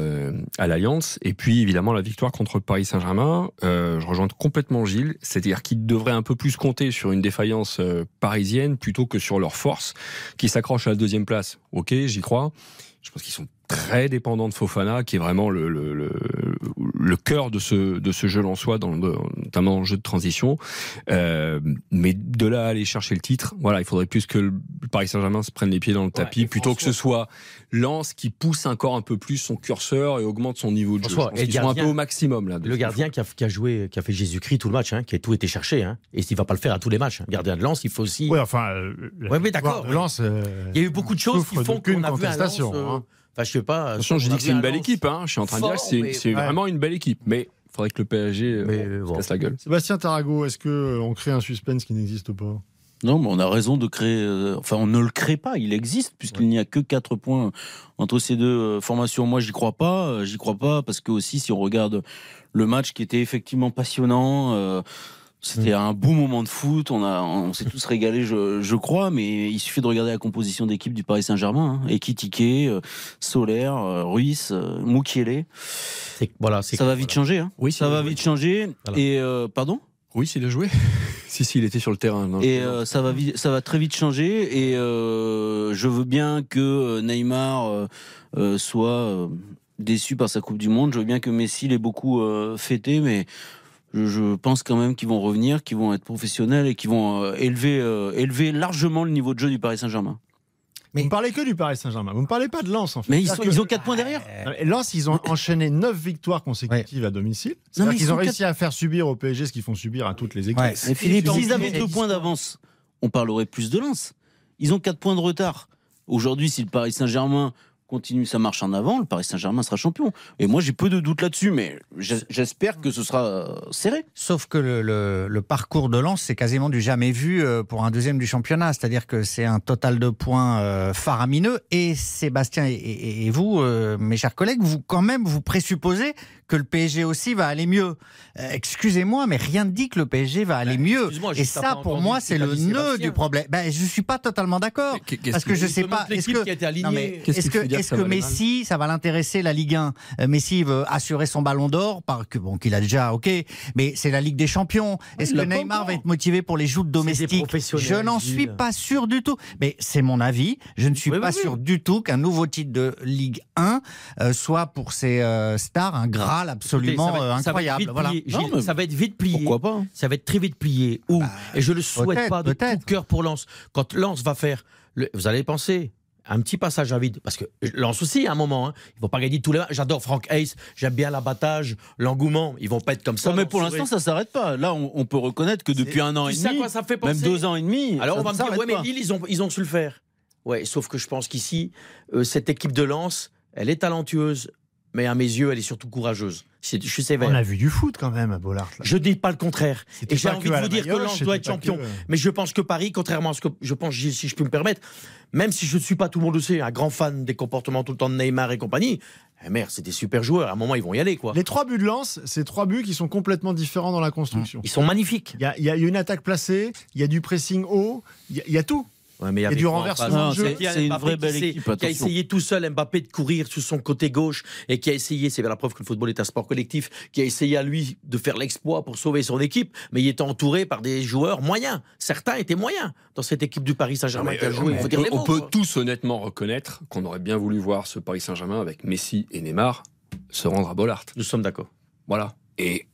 à l'Alliance. Et puis, évidemment, la victoire contre le Paris Saint-Germain. Je rejoins complètement Gilles. C'est-à-dire qu'ils devraient un peu plus compter sur une défaillance parisienne plutôt que sur leur force, qui s'accroche à la deuxième place. Ok, j'y crois. Je pense qu'ils sont très dépendants de Fofana, qui est vraiment le, le, le, le cœur de ce, de ce jeu en soi, dans le, notamment dans le jeu de transition. Euh, mais de là à aller chercher le titre, voilà, il faudrait plus que le Paris Saint-Germain se prenne les pieds dans le tapis, plutôt que ce soit Lens qui pousse encore un peu plus son curseur et augmente son niveau de jeu. Je François, pense et sont un peu gardien- au maximum là. Le gardien qui a, qui a joué, qui a fait Jésus-Christ tout le match, hein, qui a tout été cherché, hein, et il va pas le faire à tous les matchs. hein. Gardien de lance, il faut aussi. Oui, enfin. euh, Ouais, mais d'accord. Lens, euh, Il y a eu beaucoup de choses qui font qu'on a vu un Lens. Euh. Enfin, je sais pas. Attention, je dis a que c'est un une belle équipe. Hein. Je suis en train de dire que c'est vraiment une belle équipe. Mais il faudrait que le PSG euh, Mais se casse la gueule. Sébastien Tarago, est-ce que euh, on crée un suspense qui n'existe pas? Non, mais on a raison de créer. euh, enfin, on ne le crée pas. Il existe puisqu'il n'y a que 4 points entre ces deux euh, formations. Moi, j'y crois pas. euh, J'y crois pas parce que aussi, si on regarde le match qui était effectivement passionnant. euh, c'était un beau moment de foot, on, a, on s'est tous régalés, je, je crois, mais il suffit de regarder la composition d'équipe du Paris Saint-Germain. Hein. Ekitike, euh, Solaire, euh, Ruiz, euh. C'est- Voilà, c'est Ça va vite changer. Hein. Oui, ça va vite changer. Voilà. Et euh, pardon? Oui, s'il a joué. si, si, il était sur le terrain. non, et euh, ça va vite, ça va très vite changer et euh, je veux bien que Neymar soit déçu par sa Coupe du Monde. Je veux bien que Messi l'ait beaucoup euh, fêté, mais je, je pense quand même qu'ils vont revenir, qu'ils vont être professionnels et qu'ils vont euh, élever, euh, élever largement le niveau de jeu du Paris Saint-Germain. Vous ne parlez que du Paris Saint-Germain. Vous ne parlez pas de Lens, en fait. Mais ils, C'est-à-dire sont- que- ils ont 4 points derrière. Non, mais Lens, ils ont enchaîné 9 victoires consécutives à domicile. Non, C'est-à-dire mais ils qu'ils ont réussi à faire subir au PSG ce qu'ils font subir à toutes les équipes. Ouais. Mais Philippe, s'ils avaient mais- deux points d'avance, on parlerait plus de Lens. Ils ont 4 points de retard. Aujourd'hui, si le Paris Saint-Germain continue sa marche en avant, le Paris Saint-Germain sera champion. Et moi, j'ai peu de doutes là-dessus, mais j'es- j'espère que ce sera euh, serré. Sauf que le, parcours de Lens, c'est quasiment du jamais vu euh, pour un deuxième du championnat. C'est-à-dire que c'est un total de points euh, faramineux. Et Sébastien et, vous, mes chers collègues, vous quand même vous présupposez que le PSG aussi va aller mieux. Euh, Excusez-moi, mais rien ne dit que le PSG va aller mieux. excuse-moi, Et ça, pour moi, ce c'est le nœud du problème. Ben, je suis pas totalement d'accord. Parce que je sais pas. Est-ce que est-ce que, que que Messi, ça va l'intéresser la Ligue 1 Euh, Messi veut assurer son Ballon d'Or, que bon, qu'il a déjà, ok. Mais c'est la Ligue des Champions. Est-ce que Neymar va être motivé pour les joutes domestiques? Je n'en suis pas sûr du tout. Mais c'est mon avis. Je ne suis Oui, pas oui, oui. sûr du tout qu'un nouveau titre de Ligue 1 euh, soit pour ces stars un Absolument Écoutez, ça va être- euh, ça va être incroyable. Voilà. Non, mais ça va être vite plié. Pourquoi pas hein. Ça va être très vite plié. Ou, et je le souhaite pas de tout cœur pour Lens. Quand Lens va faire, le- vous allez penser, un petit passage à vide, parce que Lens aussi, à un moment, hein, ils vont pas gagner tous les matchs. J'adore Frank Hayes, j'aime bien l'abattage, l'engouement. Ils vont pas être comme ça. Non, mais pour l'instant, ça s'arrête pas. Là, on, on peut reconnaître que depuis un an et demi, quoi ça fait même deux ans et demi, Alors ça on va ne me dire, ouais, mais. Lille, ils ont, ils ont su le faire. Ouais, sauf que je pense qu'ici, euh, cette équipe de Lens, elle est talentueuse, mais à mes yeux, elle est surtout courageuse. Je suis sévère. On a vu du foot quand même à Bollard. là. Je dis pas le contraire. Et j'ai envie de vous dire que Lens doit être champion. que- Mais je pense que Paris, contrairement à ce que je pense, si je peux me permettre, même si je ne suis pas tout le monde le sait, un grand fan des comportements tout le temps de Neymar et compagnie, eh merde, c'est des super joueurs. À un moment, ils vont y aller, quoi. Les trois buts de Lens, c'est trois buts qui sont complètement différents dans la construction. Ils sont magnifiques. Il y a, il y a une attaque placée, il y a du pressing haut, il y a, il y a tout. Ouais, mais Il y a avec du renversement de jeu. c'est- une vraie qui belle équipe, Qui a essayé tout seul Mbappé de courir sur son côté gauche et qui a essayé, c'est la preuve que le football est un sport collectif, qui a essayé à lui de faire l'exploit pour sauver son équipe, mais il était entouré par des joueurs moyens. Certains étaient moyens dans cette équipe du Paris Saint-Germain qui a euh, joué. On peut, on peut tous honnêtement reconnaître qu'on aurait bien voulu voir ce Paris Saint-Germain avec Messi et Neymar se rendre à Bollard. Nous sommes d'accord. Voilà. Et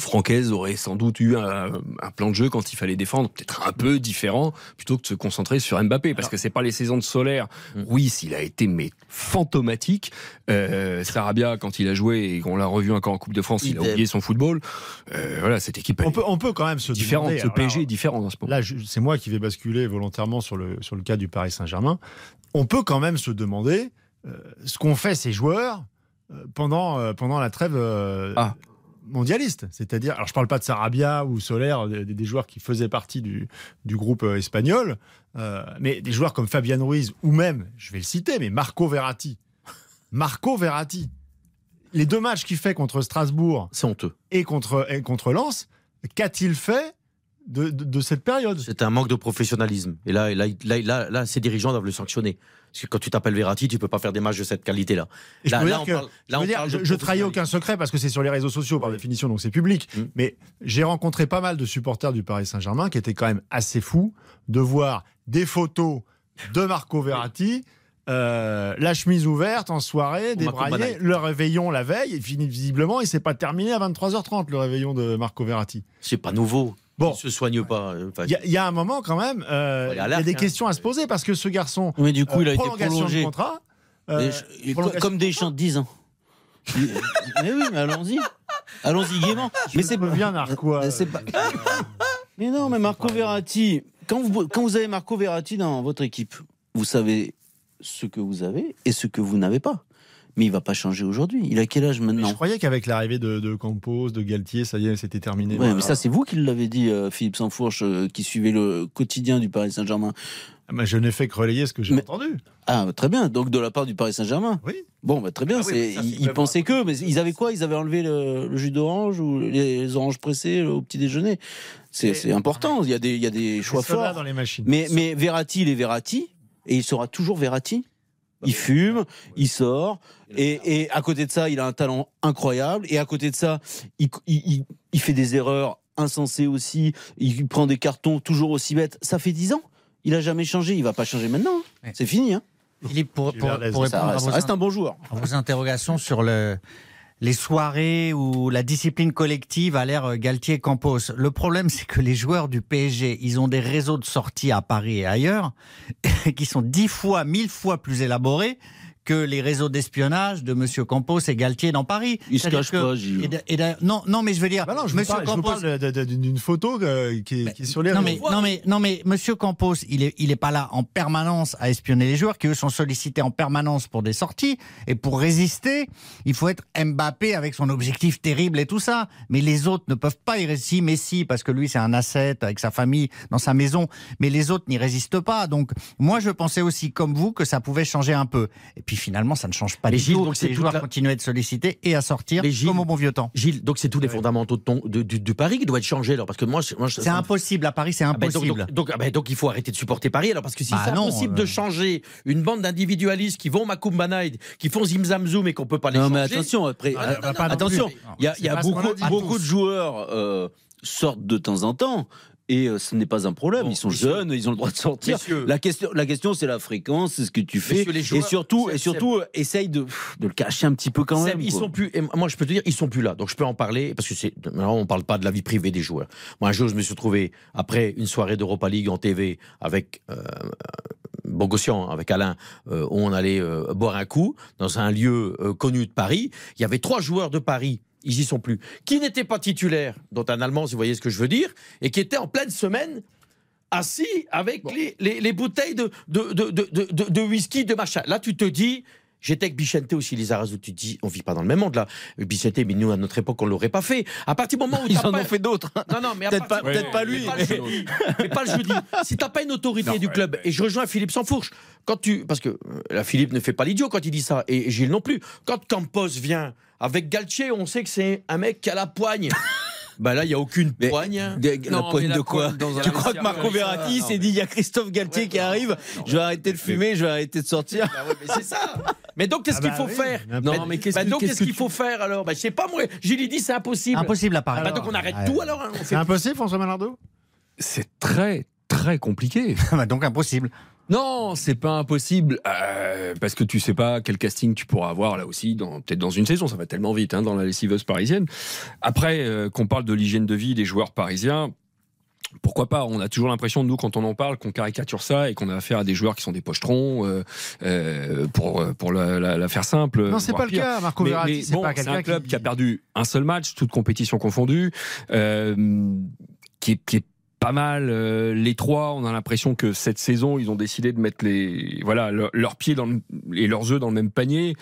Francaise aurait sans doute eu un, un plan de jeu quand il fallait défendre, peut-être un peu différent, plutôt que de se concentrer sur Mbappé, parce que c'est pas les saisons de Solaire. Mm. Oui, s'il a été mais fantomatique. Euh, Sarabia, quand il a joué et qu'on l'a revu encore en Coupe de France, il a oublié son football. Euh, voilà, cette équipe On peut, on peut quand même se est différente. demander, Ce PSG est différent dans ce moment. Là, c'est moi qui vais basculer volontairement sur le, sur le cas du Paris Saint-Germain. On peut quand même se demander euh, ce qu'ont fait ces joueurs euh, pendant, euh, pendant la trêve euh, Ah. Mondialiste. C'est-à-dire, alors je parle pas de Sarabia ou Solaire, des, des joueurs qui faisaient partie du, du groupe euh, espagnol, euh, mais des joueurs comme Fabian Ruiz ou même, je vais le citer, mais Marco Verratti. Marco Verratti. Les deux matchs qu'il fait contre Strasbourg C'est honteux. et contre, et contre Lens, qu'a-t-il fait de, de- de cette période? C'est un manque de professionnalisme. Et là, là, là, là, là, ces dirigeants doivent le sanctionner. Parce que quand tu t'appelles Verratti, tu peux pas faire des matchs de cette qualité-là. Et je Là, là, on parle- je là, veux on dire, parle je, de je trahis aucun secret parce que c'est sur les réseaux sociaux par définition, donc c'est public. Mm. Mais j'ai rencontré pas mal de supporters du Paris Saint-Germain qui étaient quand même assez fous de voir des photos de Marco Verratti. euh, la chemise ouverte en soirée, Banal. le réveillon la veille, et visiblement, il s'est pas terminé à 23h30 le réveillon de Marco Verratti. C'est pas nouveau. Bon. Il se soigne pas. Enfin, Il y, a- il y a un moment quand même, euh, il y a des hein. questions à se poser parce que ce garçon, Mais du coup, il a euh, été prolongé. de contrat, euh, Mais je- prolongation comme des chants de 10 ans. mais oui, mais allons-y. Allons-y gaiement. Mais c'est bien narquois. mais c'est pas. Mais non, mais Marco Verratti, quand vous, quand vous avez Marco Verratti dans votre équipe, vous savez ce que vous avez et ce que vous n'avez pas. Mais il va pas changer aujourd'hui. Il a quel âge Mais maintenant je croyais qu'avec l'arrivée de, de Campos, de Galtier, ça y est, c'était terminé. Ouais, Voilà. mais ça, c'est vous qui l'avez dit, euh, Philippe Sansfourche, euh, qui suivait le quotidien du Paris Saint-Germain. Ah, mais je n'ai fait que relayer ce que j'ai Mais- entendu. Ah, très bien. Donc, de la part du Paris Saint-Germain. Oui. Bon, bah, très bien. Ah oui, mais ça, ils, pensaient que, mais ils avaient quoi? Ils avaient enlevé le, le jus d'orange ou les oranges pressées au petit déjeuner? C'est Mais- important. Il y a des, il y a des choix forts. dans les machines. Mais, mais Verratti, il est Verratti et il sera toujours Verratti. Il fume, il sort, et, et à côté de ça, il a un talent incroyable. Et à côté de ça, il, il- il- il fait des erreurs insensées aussi. Il prend des cartons toujours aussi bêtes. Ça fait 10 ans. Il a jamais changé. Il va pas changer maintenant. hein. Ouais. C'est fini. Hein. Philippe, pour, pour, pour répondre à ça vos, reste un bon joueur. à vos interrogations sur le, les soirées où la discipline collective a l'air Galtier-Campos. Le problème, c'est que les joueurs du PSG, ils ont des réseaux de sortie à Paris et ailleurs qui sont dix fois, mille fois plus élaborés que les réseaux d'espionnage de Monsieur Campos et Galtier dans Paris. Il se cache que- pas, Gilles. et de- et de- non, non, mais je veux dire, Bah non, je Monsieur parle, je vous Campos, d'une photo euh, qui, est, qui est sur les non réseaux. mais, non mais non mais Monsieur Campos, il est il est pas là en permanence à espionner les joueurs qui eux sont sollicités en permanence pour des sorties et pour résister, il faut être Mbappé avec son objectif terrible et tout ça. Mais les autres ne peuvent pas y résister. Messi parce que lui c'est un asset avec sa famille dans sa maison, mais les autres n'y résistent pas. Donc moi je pensais aussi comme vous que ça pouvait changer un peu. Et puis finalement ça ne change pas du Gilles, donc c'est les joueurs la- continuent à être sollicités et à sortir Mais Gilles- comme au bon vieux temps. Gilles, donc c'est tous les fondamentaux de ton, de- du, du Paris qui doivent être changés alors parce que moi, moi je- C'est impossible à Paris, c'est Ah ben donc- impossible. donc, donc, ah ben donc il faut arrêter de supporter Paris alors parce que si Bah c'est non, impossible euh. de changer une bande d'individualistes qui vont Macumba Night, qui font Zim Zam Zoom et qu'on peut pas les Non, changer. mais attention, après, Ah, non, non, non, non attention, il y a, y beaucoup de joueurs euh, sortent de temps en temps. Et euh, ce n'est pas un problème. Bon, ils sont messieurs- jeunes, ils ont le droit de sortir. Messieurs. La question, la question, c'est la fréquence, c'est ce que tu fais, et surtout, et surtout, essaye de, de le cacher un petit peu quand même. ils quoi. sont plus. moi, je peux te dire, ils sont plus là. Donc, je peux en parler parce que c'est. Maintenant, on parle pas de la vie privée des joueurs. Moi, un jour, je me suis trouvé après une soirée d'Europa League en TV avec euh, Bogossian, avec Alain, euh, où on allait euh, boire un coup dans un lieu euh, connu de Paris. Il y avait trois joueurs de Paris. Ils y sont plus. Qui n'étaient pas titulaires, dont un Allemand, si vous voyez ce que je veux dire, et qui étaient en pleine semaine assis avec les, les, les bouteilles de, de, de, de, de, de whisky, de machin. Là, tu te dis, j'étais avec Bichente aussi, les Arras, où tu te dis, on vit pas dans le même monde là. Bichente, mais nous, à notre époque, on l'aurait pas fait. À partir du moment où Ils en pas- ont fait d'autres. hein. non, non, mais Peut-être pas- peut-être pas lui, Mais pas, mais- le jeudi. Mais pas le jeudi. Si t'as pas une autorité du club, et je rejoins Philippe Sansfourche, quand tu, parce que euh, Philippe ne fait pas l'idiot quand il dit ça, et Gilles non plus. Quand Campos vient avec Galtier, on sait que c'est un mec qui a la poigne. Bah là, il y a aucune Mais- poigne. Des- Non, la poigne la de quoi poigne Tu crois que Marco Verratti s'est dit il y a Christophe Galtier qui arrive, je vais arrêter de fumer, je vais arrêter de sortir Bah ouais, mais c'est ça. Mais donc, qu'est-ce Ah qu'il bah faut oui. faire Non, mais qu'est-ce bah qu'il tu- faut faire alors bah, Je sais pas, moi. Gilles, il dit c'est impossible. Impossible à Paris. Bah, donc, on arrête Ouais. tout alors. hein. C'est impossible, François Malardo C'est très, très compliqué. Bah, donc impossible. Non, c'est pas impossible euh, parce que tu sais pas quel casting tu pourras avoir là aussi, dans peut-être dans une saison, ça va tellement vite hein, dans la lessiveuse parisienne. Après, euh, qu'on parle de l'hygiène de vie des joueurs parisiens. Pourquoi pas On a toujours l'impression, nous, quand on en parle, qu'on caricature ça et qu'on a affaire à des joueurs qui sont des pochetrons, euh, euh, pour, pour la, la- la faire simple. Non, c'est pas le cas. Marco Mais, Verratti, c'est bon, un club qui... qui a perdu un seul match, toute compétition confondue, euh, qui, qui est pas mal. euh, les trois, on a l'impression que cette saison, ils ont décidé de mettre les, voilà, leur- leurs pieds dans le- et leurs œufs dans le même panier.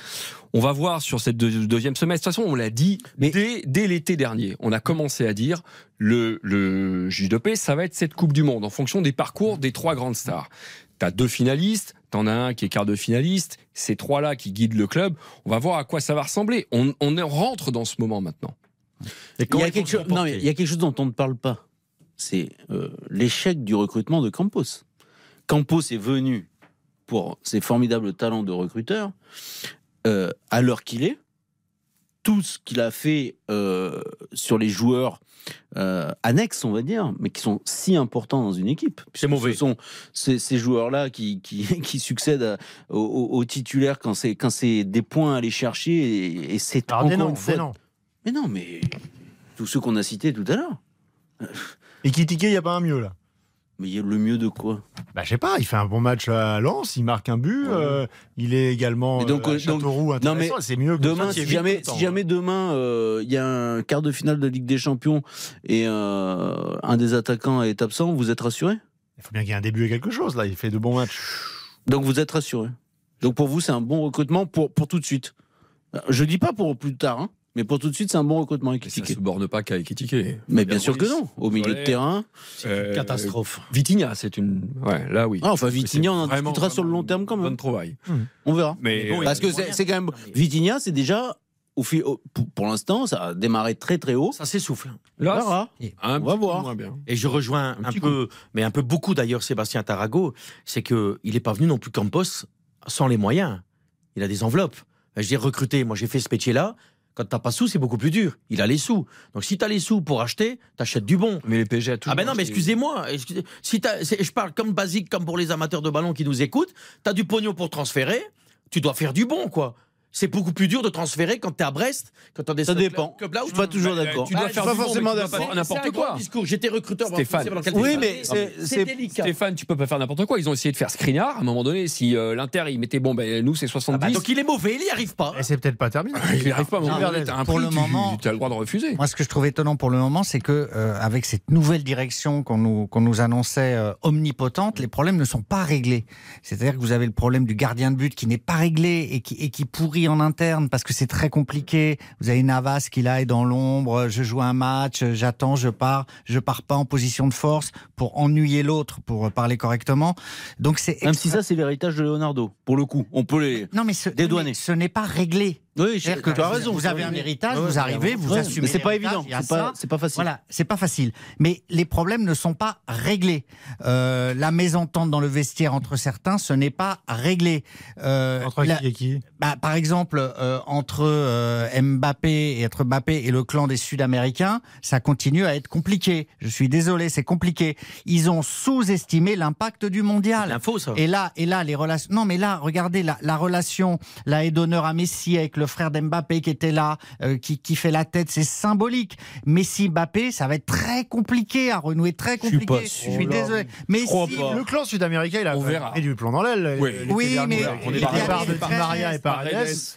On va voir sur cette deux- deuxième semestre. De toute façon, on l'a dit Mais- dès, dès l'été dernier. On a commencé à dire le, le J2P, ça va être cette Coupe du Monde en fonction des parcours des trois grandes stars. T'as deux finalistes, T'en as un qui est quart de finaliste. Ces trois-là qui guident le club. On va voir à quoi ça va ressembler. On, on rentre dans ce moment maintenant. Il y, a quelque chose, non, mais il y a quelque chose dont on ne parle pas. C'est euh, l'échec du recrutement de Campos. Campos est venu pour ses formidables talents de recruteur euh, à l'heure qu'il est. Tout ce qu'il a fait euh, sur les joueurs euh, annexes, on va dire, mais qui sont si importants dans une équipe. C'est mauvais. Ce sont ces, ces joueurs-là qui, qui, qui succèdent à- aux, titulaires quand c'est quand c'est des points à aller chercher et, et c'est encore une fois. Mais non, mais tous ceux qu'on a cités tout à l'heure. Et Kitike, il n'y a pas un mieux là Mais il y a le mieux de quoi Bah, je sais pas, il fait un bon match à Lens, il marque un but, euh, il est également Mais donc, euh, à euh, donc- Châteauroux non mais intéressant, c'est mieux que demain, ça, si c'est jamais, si demain euh, il y a un quart de finale de Ligue des Champions et un des attaquants est absent, vous êtes rassuré Il faut bien qu'il y ait un début à quelque chose là, il fait de bons matchs. Donc vous êtes rassuré. Donc pour vous c'est un bon recrutement pour pour tout de suite. Je dis pas pour plus tard, hein, mais pour tout de suite c'est un bon recrutement avec Ça Ekitike. se borne pas qu'à Ekitike. Mais bien sûr que non. Au milieu de terrain, Euh, Catastrophe. Vitinha, c'est une. Ouais, là oui. Ah, enfin Vitinha on en Vraiment, discutera sur le long terme quand même. Bonne trouvaille. On verra. Mais euh, Parce que c'est quand même Vitinha c'est déjà pour, l'instant ça a démarré très très haut. Ça s'essouffle. On verra. un On va voir. Et je rejoins un, peu, mais un peu beaucoup d'ailleurs Sébastien Tarago, c'est que il est pas venu non plus Campos sans les moyens. Il a des enveloppes. Je dis recruter, moi j'ai fait ce métier-là. Quand t'as pas sous, c'est beaucoup plus dur. Il a les sous. Donc si t'as les sous pour acheter, t'achètes du bon. Mais les PSG a toujours Ah ben non, mais excusez-moi. excusez- Si je parle comme basique, comme pour les amateurs de ballon qui nous écoutent. T'as du pognon pour transférer. Tu dois faire du bon, quoi. C'est beaucoup plus dur de transférer quand t'es à Brest, quand t'as des Ça dépend. là où Je suis pas toujours d'accord. Tu dois Ah, faire pas forcément d'accord. N'importe quoi. discours. J'étais recruteur. Stéphane. Oui, mais c'est- délicat. Stéphane, tu peux pas faire n'importe quoi. Ils ont essayé de faire Skriniar. À un moment donné, si euh, l'Inter il mettait bon, ben nous c'est Ah 70. bah, donc il est mauvais, il y arrive pas. Et c'est peut-être pas terminé. il n'y arrive pas. Non, t'as un pour prix, le tu- moment- tu as le droit de refuser. Moi, ce que je trouve étonnant pour le moment, c'est que euh, avec cette nouvelle direction qu'on nous, qu'on nous annonçait euh, omnipotente, les problèmes ne sont pas réglés. C'est-à-dire que vous avez le problème du gardien de but qui n'est pas réglé et qui, et qui pourrit en interne parce que c'est très compliqué. Vous avez Navas qui là est dans l'ombre. Je joue un match, j'attends, je pars, je pars pas en position de force pour ennuyer l'autre, pour parler correctement. Donc c'est Même si ça c'est l'héritage de Leonardo. Pour le coup, on peut les non mais ce, dédouaner. mais ce n'est pas réglé. Oui, je- que tu as raison. Vous avez un héritage, vous arrivez, vous assumez. Mais c'est pas évident. il y a C'est pas, pas facile. Voilà, c'est pas facile. Mais les problèmes ne sont pas réglés. Euh, la mésentente dans le vestiaire entre certains, ce n'est pas réglé. Euh, Entre la- qui et qui? Bah, par exemple, euh, entre Mbappé et entre Mbappé et le clan des Sud-Américains, ça continue à être compliqué. Je suis désolé, c'est compliqué. Ils ont sous-estimé l'impact du mondial. L'info, ça. Et là, et là, les relations. Non, mais là, regardez la, la relation, la haie d'honneur à Messi avec le frère d'Mbappé qui était là, euh, qui, qui fait la tête, c'est symbolique. Messi, Mbappé, ça va être très compliqué à renouer, très suis compliqué. pas Je suis Oh désolé. Mais si-. Le clan sud-américain, il a mis du plomb dans l'aile. Oui. mais on est il y a par des.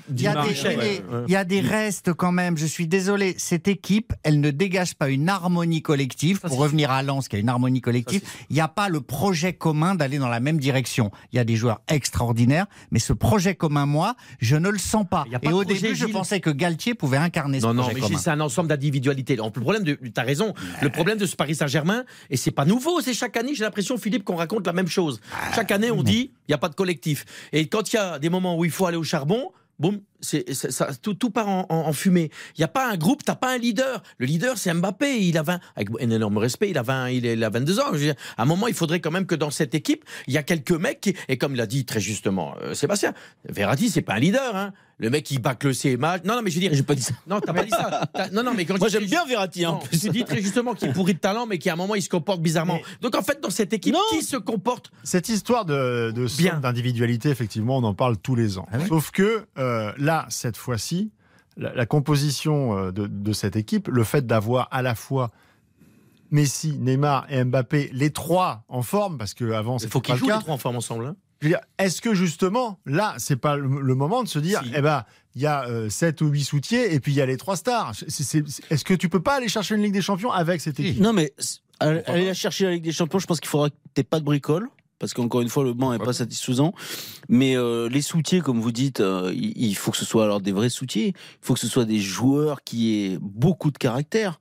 Il y, a des, Michel, mais ouais. il y a des restes quand même. Je suis désolé. Cette équipe, elle ne dégage pas une harmonie collective. Pour revenir à Lens, qui a une harmonie collective, il n'y a pas le projet commun d'aller dans la même direction. Il y a des joueurs extraordinaires, mais ce projet commun, moi, je ne le sens pas. Il y a pas Et au début, je pensais que Galtier pouvait incarner ce Non, non, projet mais commun. Gilles, c'est un ensemble d'individualités. Le problème, de, t'as raison, le problème de ce Paris Saint-Germain, et c'est pas nouveau, c'est chaque année, j'ai l'impression, Philippe, qu'on raconte la même chose. Chaque année, on dit, il n'y a pas de collectif. Et quand il y a des moments où il faut aller au charbon, boum, c'est, ça, tout, tout part en, en- en fumée. Il n'y a pas un groupe, t'as pas un leader. Le leader, c'est Mbappé. Il a 20, avec un énorme respect, il a 20, il, est- il a 22 ans. Je veux dire, à un moment, il faudrait quand même que dans cette équipe, il y a quelques mecs qui, et comme l'a dit très justement euh, Sébastien, Verratti, c'est pas un leader, hein. Le mec, il bâcle ses matchs. Non, non, mais je veux dire. J'ai pas dit ça. Non, t'as pas dit ça. Non, non, mais quand Moi je j'aime bien Verratti. Hein, non, tu dis très justement qu'il est pourri de talent, mais qu'à un moment, il se comporte bizarrement. Mais- Donc, en fait, dans cette équipe, Non. qui se comporte Cette histoire de, de d'individualité, effectivement, on en parle tous les ans. Ah oui. Sauf que euh, là, cette fois-ci, la, la composition euh, de, de cette équipe, le fait d'avoir à la fois Messi, Neymar et Mbappé, les trois en forme, parce qu'avant, Il c'est faut pas qu'ils le jouent les trois en forme ensemble. hein. Est-ce que justement, là, c'est pas le, le moment de se dire, Si. eh ben, il y a euh, sept ou huit soutiers et puis il y a les trois stars. C'est- c'est- c'est- Est-ce que tu peux pas aller chercher une Ligue des Champions avec cette équipe? Non, mais aller la chercher la Ligue des Champions, je pense qu'il faudra que tu pas de bricole. Parce qu'encore une fois, le banc n'est pas satisfaisant. Mais euh, les soutiers, comme vous dites, euh, il faut que ce soit alors des vrais soutiers. Il faut que ce soit des joueurs qui aient beaucoup de caractère,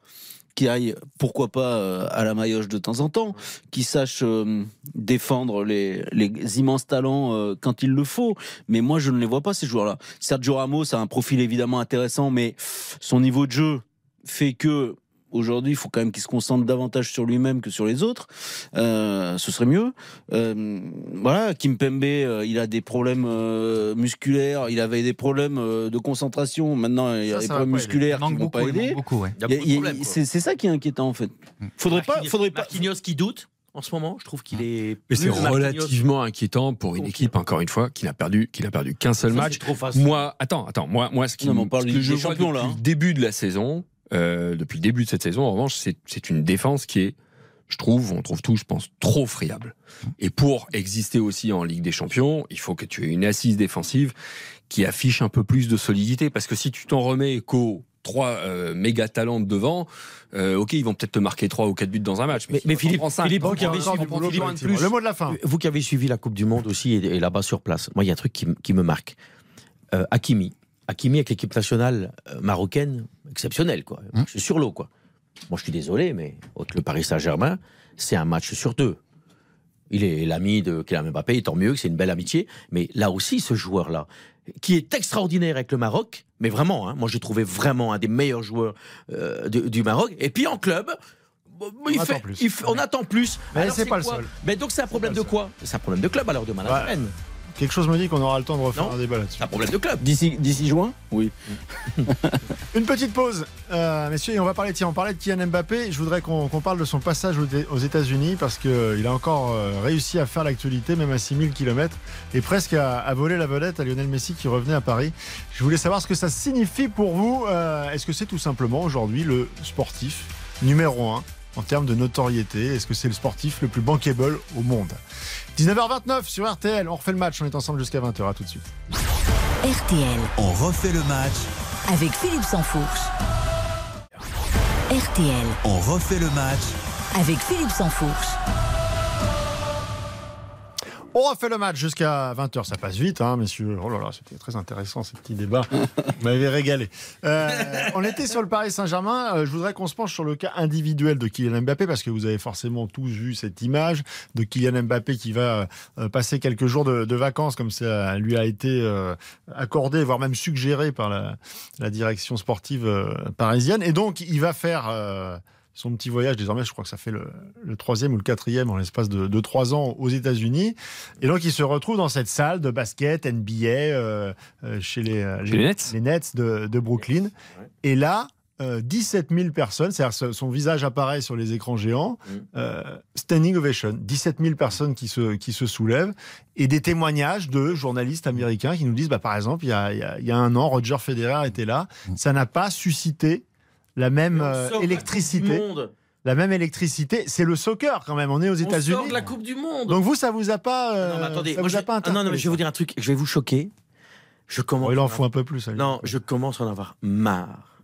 qui aille, pourquoi pas, euh, à la maillotche de temps en temps, qui sache euh, défendre les, les immenses talents quand il le faut. Mais moi, je ne les vois pas, ces joueurs-là. Sergio Ramos a un profil évidemment intéressant, mais son niveau de jeu fait que aujourd'hui, il faut quand même qu'il se concentre davantage sur lui-même que sur les autres. Euh, ce serait mieux. Euh, voilà, Kim Pembe, euh, il a des problèmes euh, musculaires, il avait des problèmes euh, de concentration. Maintenant, il y a Ça, des problèmes pas musculaires Il qui vont beaucoup, pas il aider. ouais. Il Il il. C'est ça qui est inquiétant en fait. Faudrait pas, Marquinhos- faudrait pas. Marquinhos qui doute en ce moment, je trouve qu'il est. Mais c'est relativement inquiétant pour une équipe, encore une fois, qui n'a perdu, qui n'a perdu qu'un seul Ça, match. c'est trop facile. Moi, attends, attends, moi, moi, ce, qui, Non, mais on parle ce que je vois depuis là, hein. le début de la saison, euh, depuis le début de cette saison, en revanche, c'est une défense qui est, je trouve, on trouve tout, je pense, trop friable. Et pour exister aussi en Ligue des Champions, il faut que tu aies une assise défensive qui affiche un peu plus de solidité, parce que si tu t'en remets qu'aux trois euh, méga talents de devant, euh, ok, ils vont peut-être te marquer trois ou quatre buts dans un match. Mais, Mais, Philippe, cinq, Philippe, vous qui avez suivi. Le mot de la fin. vous qui avez suivi la Coupe du Monde aussi et, et là-bas sur place, moi il y a un truc qui me marque. Euh, Hakimi, Hakimi avec l'équipe nationale euh, marocaine, exceptionnel quoi. Hum. Je suis sur l'eau quoi. Moi je suis désolé, mais avec le Paris Saint-Germain, c'est un match sur deux. Il est l'ami de Kylian Mbappé, et tant mieux que c'est une belle amitié. Mais là aussi, ce joueur-là, qui est extraordinaire avec le Maroc, mais vraiment, hein, moi j'ai trouvé vraiment un des meilleurs joueurs euh, du, du Maroc. Et puis en club, bon, il attend fait- plus. il fait- on attend plus. Mais c'est pas le seul. Mais donc c'est un problème de quoi? C'est un problème de club alors de management. Quelque chose me dit qu'on aura le temps de refaire Non. un débat là-dessus. Un problème de club. D'ici d'ici juin Oui. Une petite pause, euh, messieurs, et on va parler, tiens, on parlait de Kylian Mbappé. Je voudrais qu'on parle de son passage aux, aux États-Unis parce qu'il a encore euh, réussi à faire l'actualité, même à 6000 km, et presque à, à voler la vedette à Lionel Messi qui revenait à Paris. Je voulais savoir ce que ça signifie pour vous. Euh, Est-ce que c'est tout simplement aujourd'hui le sportif numéro 1 en termes de notoriété Est-ce que c'est le sportif le plus bankable au monde? 19h29 sur RTL, on refait le match, on est ensemble jusqu'à 20h, à tout de suite. RTL On refait le match. avec Philippe Sansfourche. RTL On refait le match. avec Philippe Sansfourche. On refait le match jusqu'à 20h, ça passe vite, hein, messieurs. Oh là là, c'était très intéressant ces petits débats. Vous m'avez régalé. Euh, on était sur le Paris Saint-Germain. Euh, je voudrais qu'on se penche sur le cas individuel de Kylian Mbappé parce que vous avez forcément tous vu cette image de Kylian Mbappé qui va euh, passer quelques jours de, vacances comme ça lui a été euh, accordé, voire même suggéré par la, la direction sportive euh, parisienne. Et donc, il va faire. Son petit voyage, désormais, je crois que ça fait le, le troisième ou le quatrième en l'espace de, de trois ans aux États-Unis. Et donc, il se retrouve dans cette salle de basket NBA euh, euh, chez les, euh, Chez les Nets. les Nets de, de Brooklyn. Et là, euh, 17 000 personnes, c'est-à-dire ce- son visage apparaît sur les écrans géants, euh, standing ovation, 17 000 personnes qui se, qui se soulèvent, et des témoignages de journalistes américains qui nous disent, bah, par exemple, il y a, il y a- il y a un an, Roger Federer était là, ça n'a pas suscité la même euh, électricité. Monde. La même électricité, c'est le soccer quand même. On est aux On États-Unis. de la Coupe du Monde. Donc vous, ça vous a pas, euh, non, mais attendez, ça vous a je- pas ah, non, non, mais je vais vous dire un truc, je vais vous choquer. Je commence. Bon, il en faut un peu plus. allez. Non, je commence à en avoir marre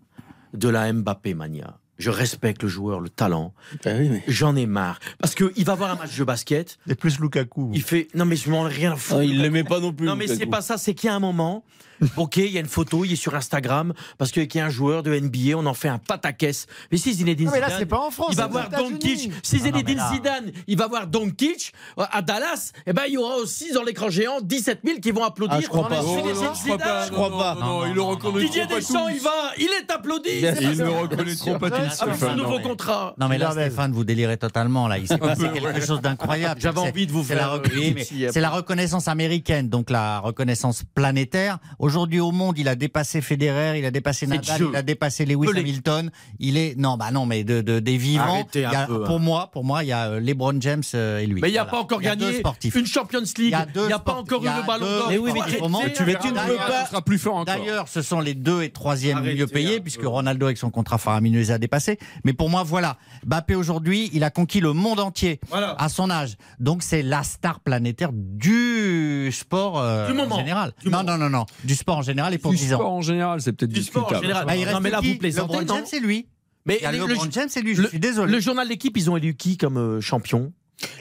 de la Mbappé mania. Je respecte le joueur, le talent. Oui, mais- J'en ai marre. Parce qu'il va voir un match de basket, Et plus Lukaku. il fait. Non, mais je m'en ai rien à foutre. Ah, il l'aimait pas non plus. Non, mais c'est pas ça, c'est qu'il y a un moment. Ok, il y a une photo, il est sur Instagram, parce qu'il y a un joueur de NBA, on en fait un pataquès. Mais si Zinedine Non, mais là, Zidane, c'est pas en France, il va voir. Doncic. Si Zinedine là- Zidane, il va voir Doncic euh, à Dallas, eh ben, il y aura aussi dans l'écran géant 17 000 qui vont applaudir. Ah, je crois pas. Oh, non, je crois pas. Zidane. Je crois pas. Non, non, ils le reconnaîtront Didier pas Deschamps, il va, il est applaudi. Pas Ils ça. le reconnaîtront pas tous. Avec son nouveau contrat. Non mais là. Stéphane, vous délirez totalement là. Il s'est passé quelque chose d'incroyable. J'avais envie de vous faire, euh, euh, c'est la reconnaissance américaine, donc la reconnaissance planétaire. Aujourd'hui au monde, il a dépassé Federer, il a dépassé Nadal, il a dépassé Lewis Pelé. Hamilton. Il est non bah non mais de, de- des vivants. Il y a- peu, hein. Pour moi, pour moi, il y a euh, LeBron James euh, et lui. Mais il n'y a Voilà. pas encore gagné une Champions League. Il a n'y a pas encore eu le ballon d'or. Mais oui, mais comment tu veux- tu ne peux pas- sera plus fort encore. D'ailleurs, ce sont les deux et troisième mieux payés, un puisque. Ronaldo, avec son contrat faramineux, les a dépassés. Mais pour moi, voilà. Mbappé, aujourd'hui, il a conquis le monde entier à son âge. Donc, c'est la star planétaire du sport euh, Du moment. en général. Du non, moment. non, non, non. Du sport en général et pour Du 10 ans. sport en général, c'est peut-être Du sport en discutable. général. Bah, il Non, reste mais là, qui vous plaisantez, LeBron non James, c'est lui. Mais LeBron le, James, c'est lui. Je le- suis désolé. le journal d'équipe, ils ont élu qui comme euh, champion?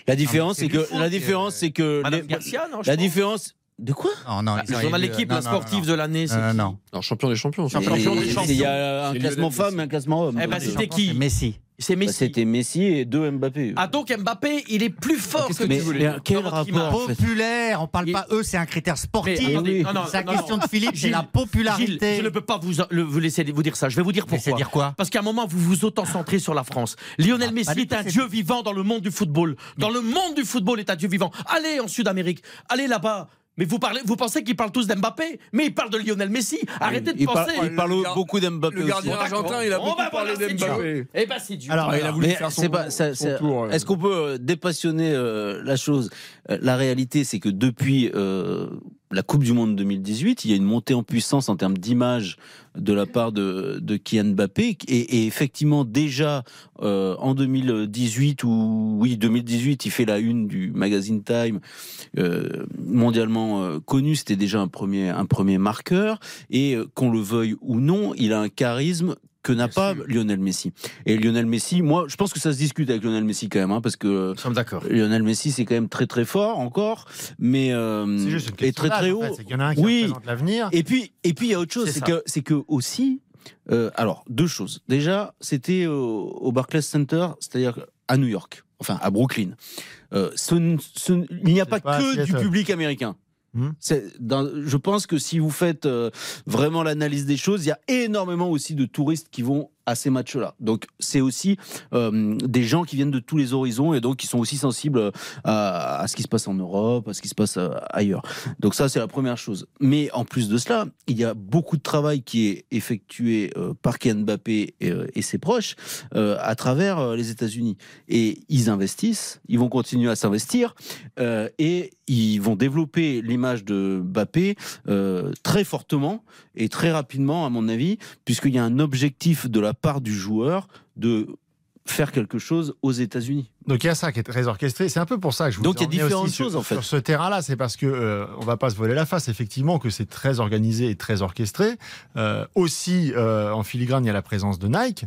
La différence, c'est c'est que la euh, différence, c'est que Madame Garcia, non la différence. De quoi? Non, non, Bah, ils Le journal d'équipe, non, la non, non, sportive non. de l'année, c'est Euh, non. Non, champion des champions. Champion des champions. Il y a un classement Messi. et un classement homme. Eh ben, c'était qui? Messi. C'est Bah, Messi. C'était Messi et deux Mbappé. Ah donc Mbappé, il est plus fort que Mais- tu voulais. mais quel rapport, Populaire, on parle Il- pas eux, c'est un critère sportif. Mais attendez, oui. non, non, C'est la non, question non. de Philippe, c'est la popularité. Gilles, je ne peux pas vous, le- vous laisser vous dire ça. Je vais vous dire pourquoi. Dire quoi? Parce qu'à un moment, vous vous auto-centrez sur la France. Lionel Ah, Messi du est un dieu vivant dans le monde du football. Dans le monde du football est un dieu vivant. Allez en Sud-Amérique. Allez là-bas. Mais vous, parlez, vous pensez qu'ils parlent tous d'Mbappé Mais ils parlent de Lionel Messi. Arrêtez de il, par- penser. il parle beaucoup d'Mbappé Le aussi. gardien argentin, il a beaucoup bah, parlé d'Mbappé. Eh ben c'est Dieu. Alors, il a voulu faire son. Est-ce qu'on peut euh, dépassionner euh, la chose? La réalité, c'est que depuis euh, la Coupe du Monde 2018, il y a une montée en puissance en termes d'image de la part de, de Kylian Mbappé. Et, effectivement, déjà euh, en 2018, ou oui, 2018, il fait la une du magazine Time, euh, mondialement euh, connu. C'était déjà un premier, un premier marqueur. Et euh, qu'on le veuille ou non, il a un charisme que n'a pas Lionel Messi. Et Lionel Messi, moi, je pense que ça se discute avec Lionel Messi quand même, hein, parce que Nous sommes d'accord. Lionel Messi, c'est quand même très très fort encore, mais euh, C'est juste une et très très haut. en fait. C'est qu'il y en a un qui oui. l'avenir. Et puis et puis il y a autre chose, C'est que c'est que aussi, euh, alors deux choses. Déjà, c'était au, au Barclays Center, c'est-à-dire à New York, enfin à Brooklyn. Euh, ce ce il n'y a pas, que du public américain. Hmm. Je pense que si vous faites euh, vraiment l'analyse des choses, il y a énormément aussi de touristes qui vont à ces matchs-là. Donc c'est aussi euh, des gens qui viennent de tous les horizons et donc qui sont aussi sensibles à, à ce qui se passe en Europe, à ce qui se passe euh, ailleurs. Donc ça c'est la première chose. Mais en plus de cela, il y a beaucoup de travail qui est effectué euh, par Kylian Mbappé et, euh, ses proches euh, à travers euh, les États-Unis. Et ils investissent, ils vont continuer à s'investir euh, et ils vont développer l'image de Mbappé euh, très fortement et très rapidement, à mon avis, puisqu'il y a un objectif de la part du joueur de faire quelque chose aux États-Unis. Donc il y a ça qui est très orchestré. C'est un peu pour ça que je vous Donc, il y a différentes sur- choses, en fait. Sur ce terrain-là, c'est parce que euh, on va pas se voler la face. Effectivement, que c'est très organisé et très orchestré. Euh, aussi, euh, en filigrane, il y a la présence de Nike.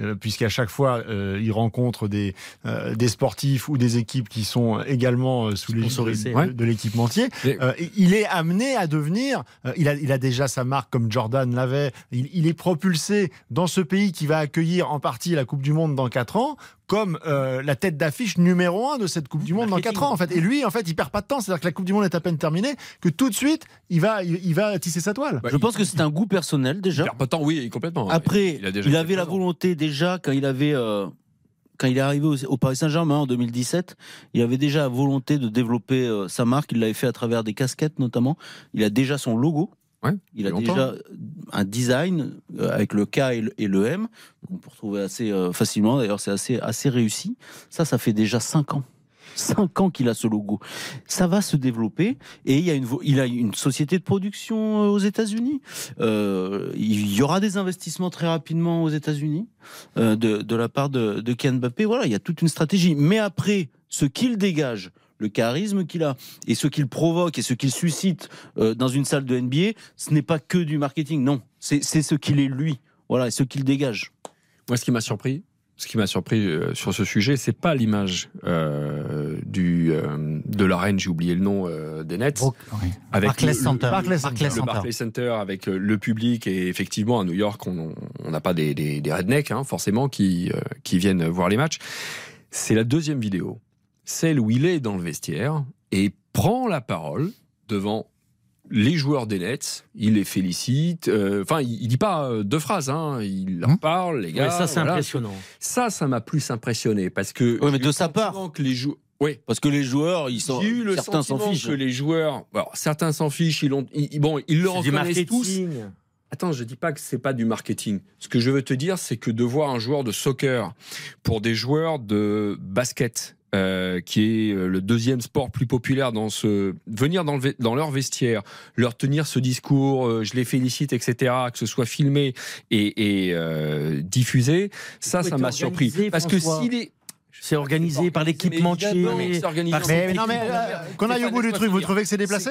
Euh, Puisqu'à chaque fois, euh, ils rencontrent des, euh, des sportifs ou des équipes qui sont également sous les de, de l'équipementier. Mais- il est amené à devenir. il, a, il a déjà sa marque comme Jordan l'avait. Il, il est propulsé dans ce pays qui va accueillir en partie la Coupe du Monde dans 4 ans comme euh, la tête d'affiche numéro un de cette Coupe du Monde dans Marketing. 4 ans en fait. Et lui en fait il perd pas de temps, c'est-à-dire que la Coupe du Monde est à peine terminée, que tout de suite il va il, il va tisser sa toile. Bah, Je pense que c'est un goût personnel déjà. Il perd pas de temps, oui, complètement. Après, Il il, a déjà avait la volonté déjà quand il avait euh, quand il est arrivé au, au Paris Saint-Germain en 2017, il avait déjà la volonté de développer euh, sa marque. Il l'avait fait à travers des casquettes notamment. Il a déjà son logo. Ouais, Il a longtemps. déjà un design euh, avec le K et le, et le M. On peut retrouver assez euh, facilement. D'ailleurs, c'est assez assez réussi. Ça, ça fait déjà cinq ans. Cinq ans qu'il a ce logo. Ça va se développer et il y a une, vo- il a une société de production euh, aux États-Unis. Euh, il y aura des investissements très rapidement aux États-Unis euh, de, de la part de, de Kylian Mbappé. Voilà, il y a toute une stratégie. Mais après, ce qu'il dégage, le charisme qu'il a et ce qu'il provoque et ce qu'il suscite euh, dans une salle de NBA, ce n'est pas que du marketing. Non, c'est ce qu'il est lui. Voilà, et ce qu'il dégage. Moi, ce qui m'a surpris, ce qui m'a surpris euh, sur ce sujet, c'est pas l'image euh, du euh, de l'arène, j'ai oublié le nom euh, des Nets, oui. avec Barclays le- le- Center. Barclays Barclays Center. le Center. Barclays Center avec le public et effectivement à New York on on n'a pas des, des, des rednecks hein, forcément qui euh, qui viennent voir les matchs. C'est la deuxième vidéo, celle où il est dans le vestiaire et prend la parole devant les joueurs des Nets, il les félicite. euh, Enfin, il, il dit pas euh, deux phrases, hein, il leur Hum. parle, les gars. Ouais, ça, c'est voilà. impressionnant. Ça, ça m'a plus impressionné parce que. Ouais, mais de sa part. Que les jou- Oui, Parce que les joueurs, ils sont j'ai eu le certains s'en fichent. que les joueurs, alors, certains s'en fichent, ils l'ont, ils- bon, ils le reconnaissent tous. marketing. Attends, je dis pas que c'est pas du marketing. Ce que je veux te dire, c'est que de voir un joueur de soccer pour des joueurs de basket, euh, qui est euh, le deuxième sport plus populaire dans ce, venir dans, le, dans leur vestiaire, leur tenir ce discours, euh, je les félicite, etc., que ce soit filmé et, et euh, diffusé, ça, ça m'a surpris. Parce que s'il est C'est organisé par l'équipementier. Mais non mais euh, qu'on aille au bout du truc, vous trouvez que c'est déplacé?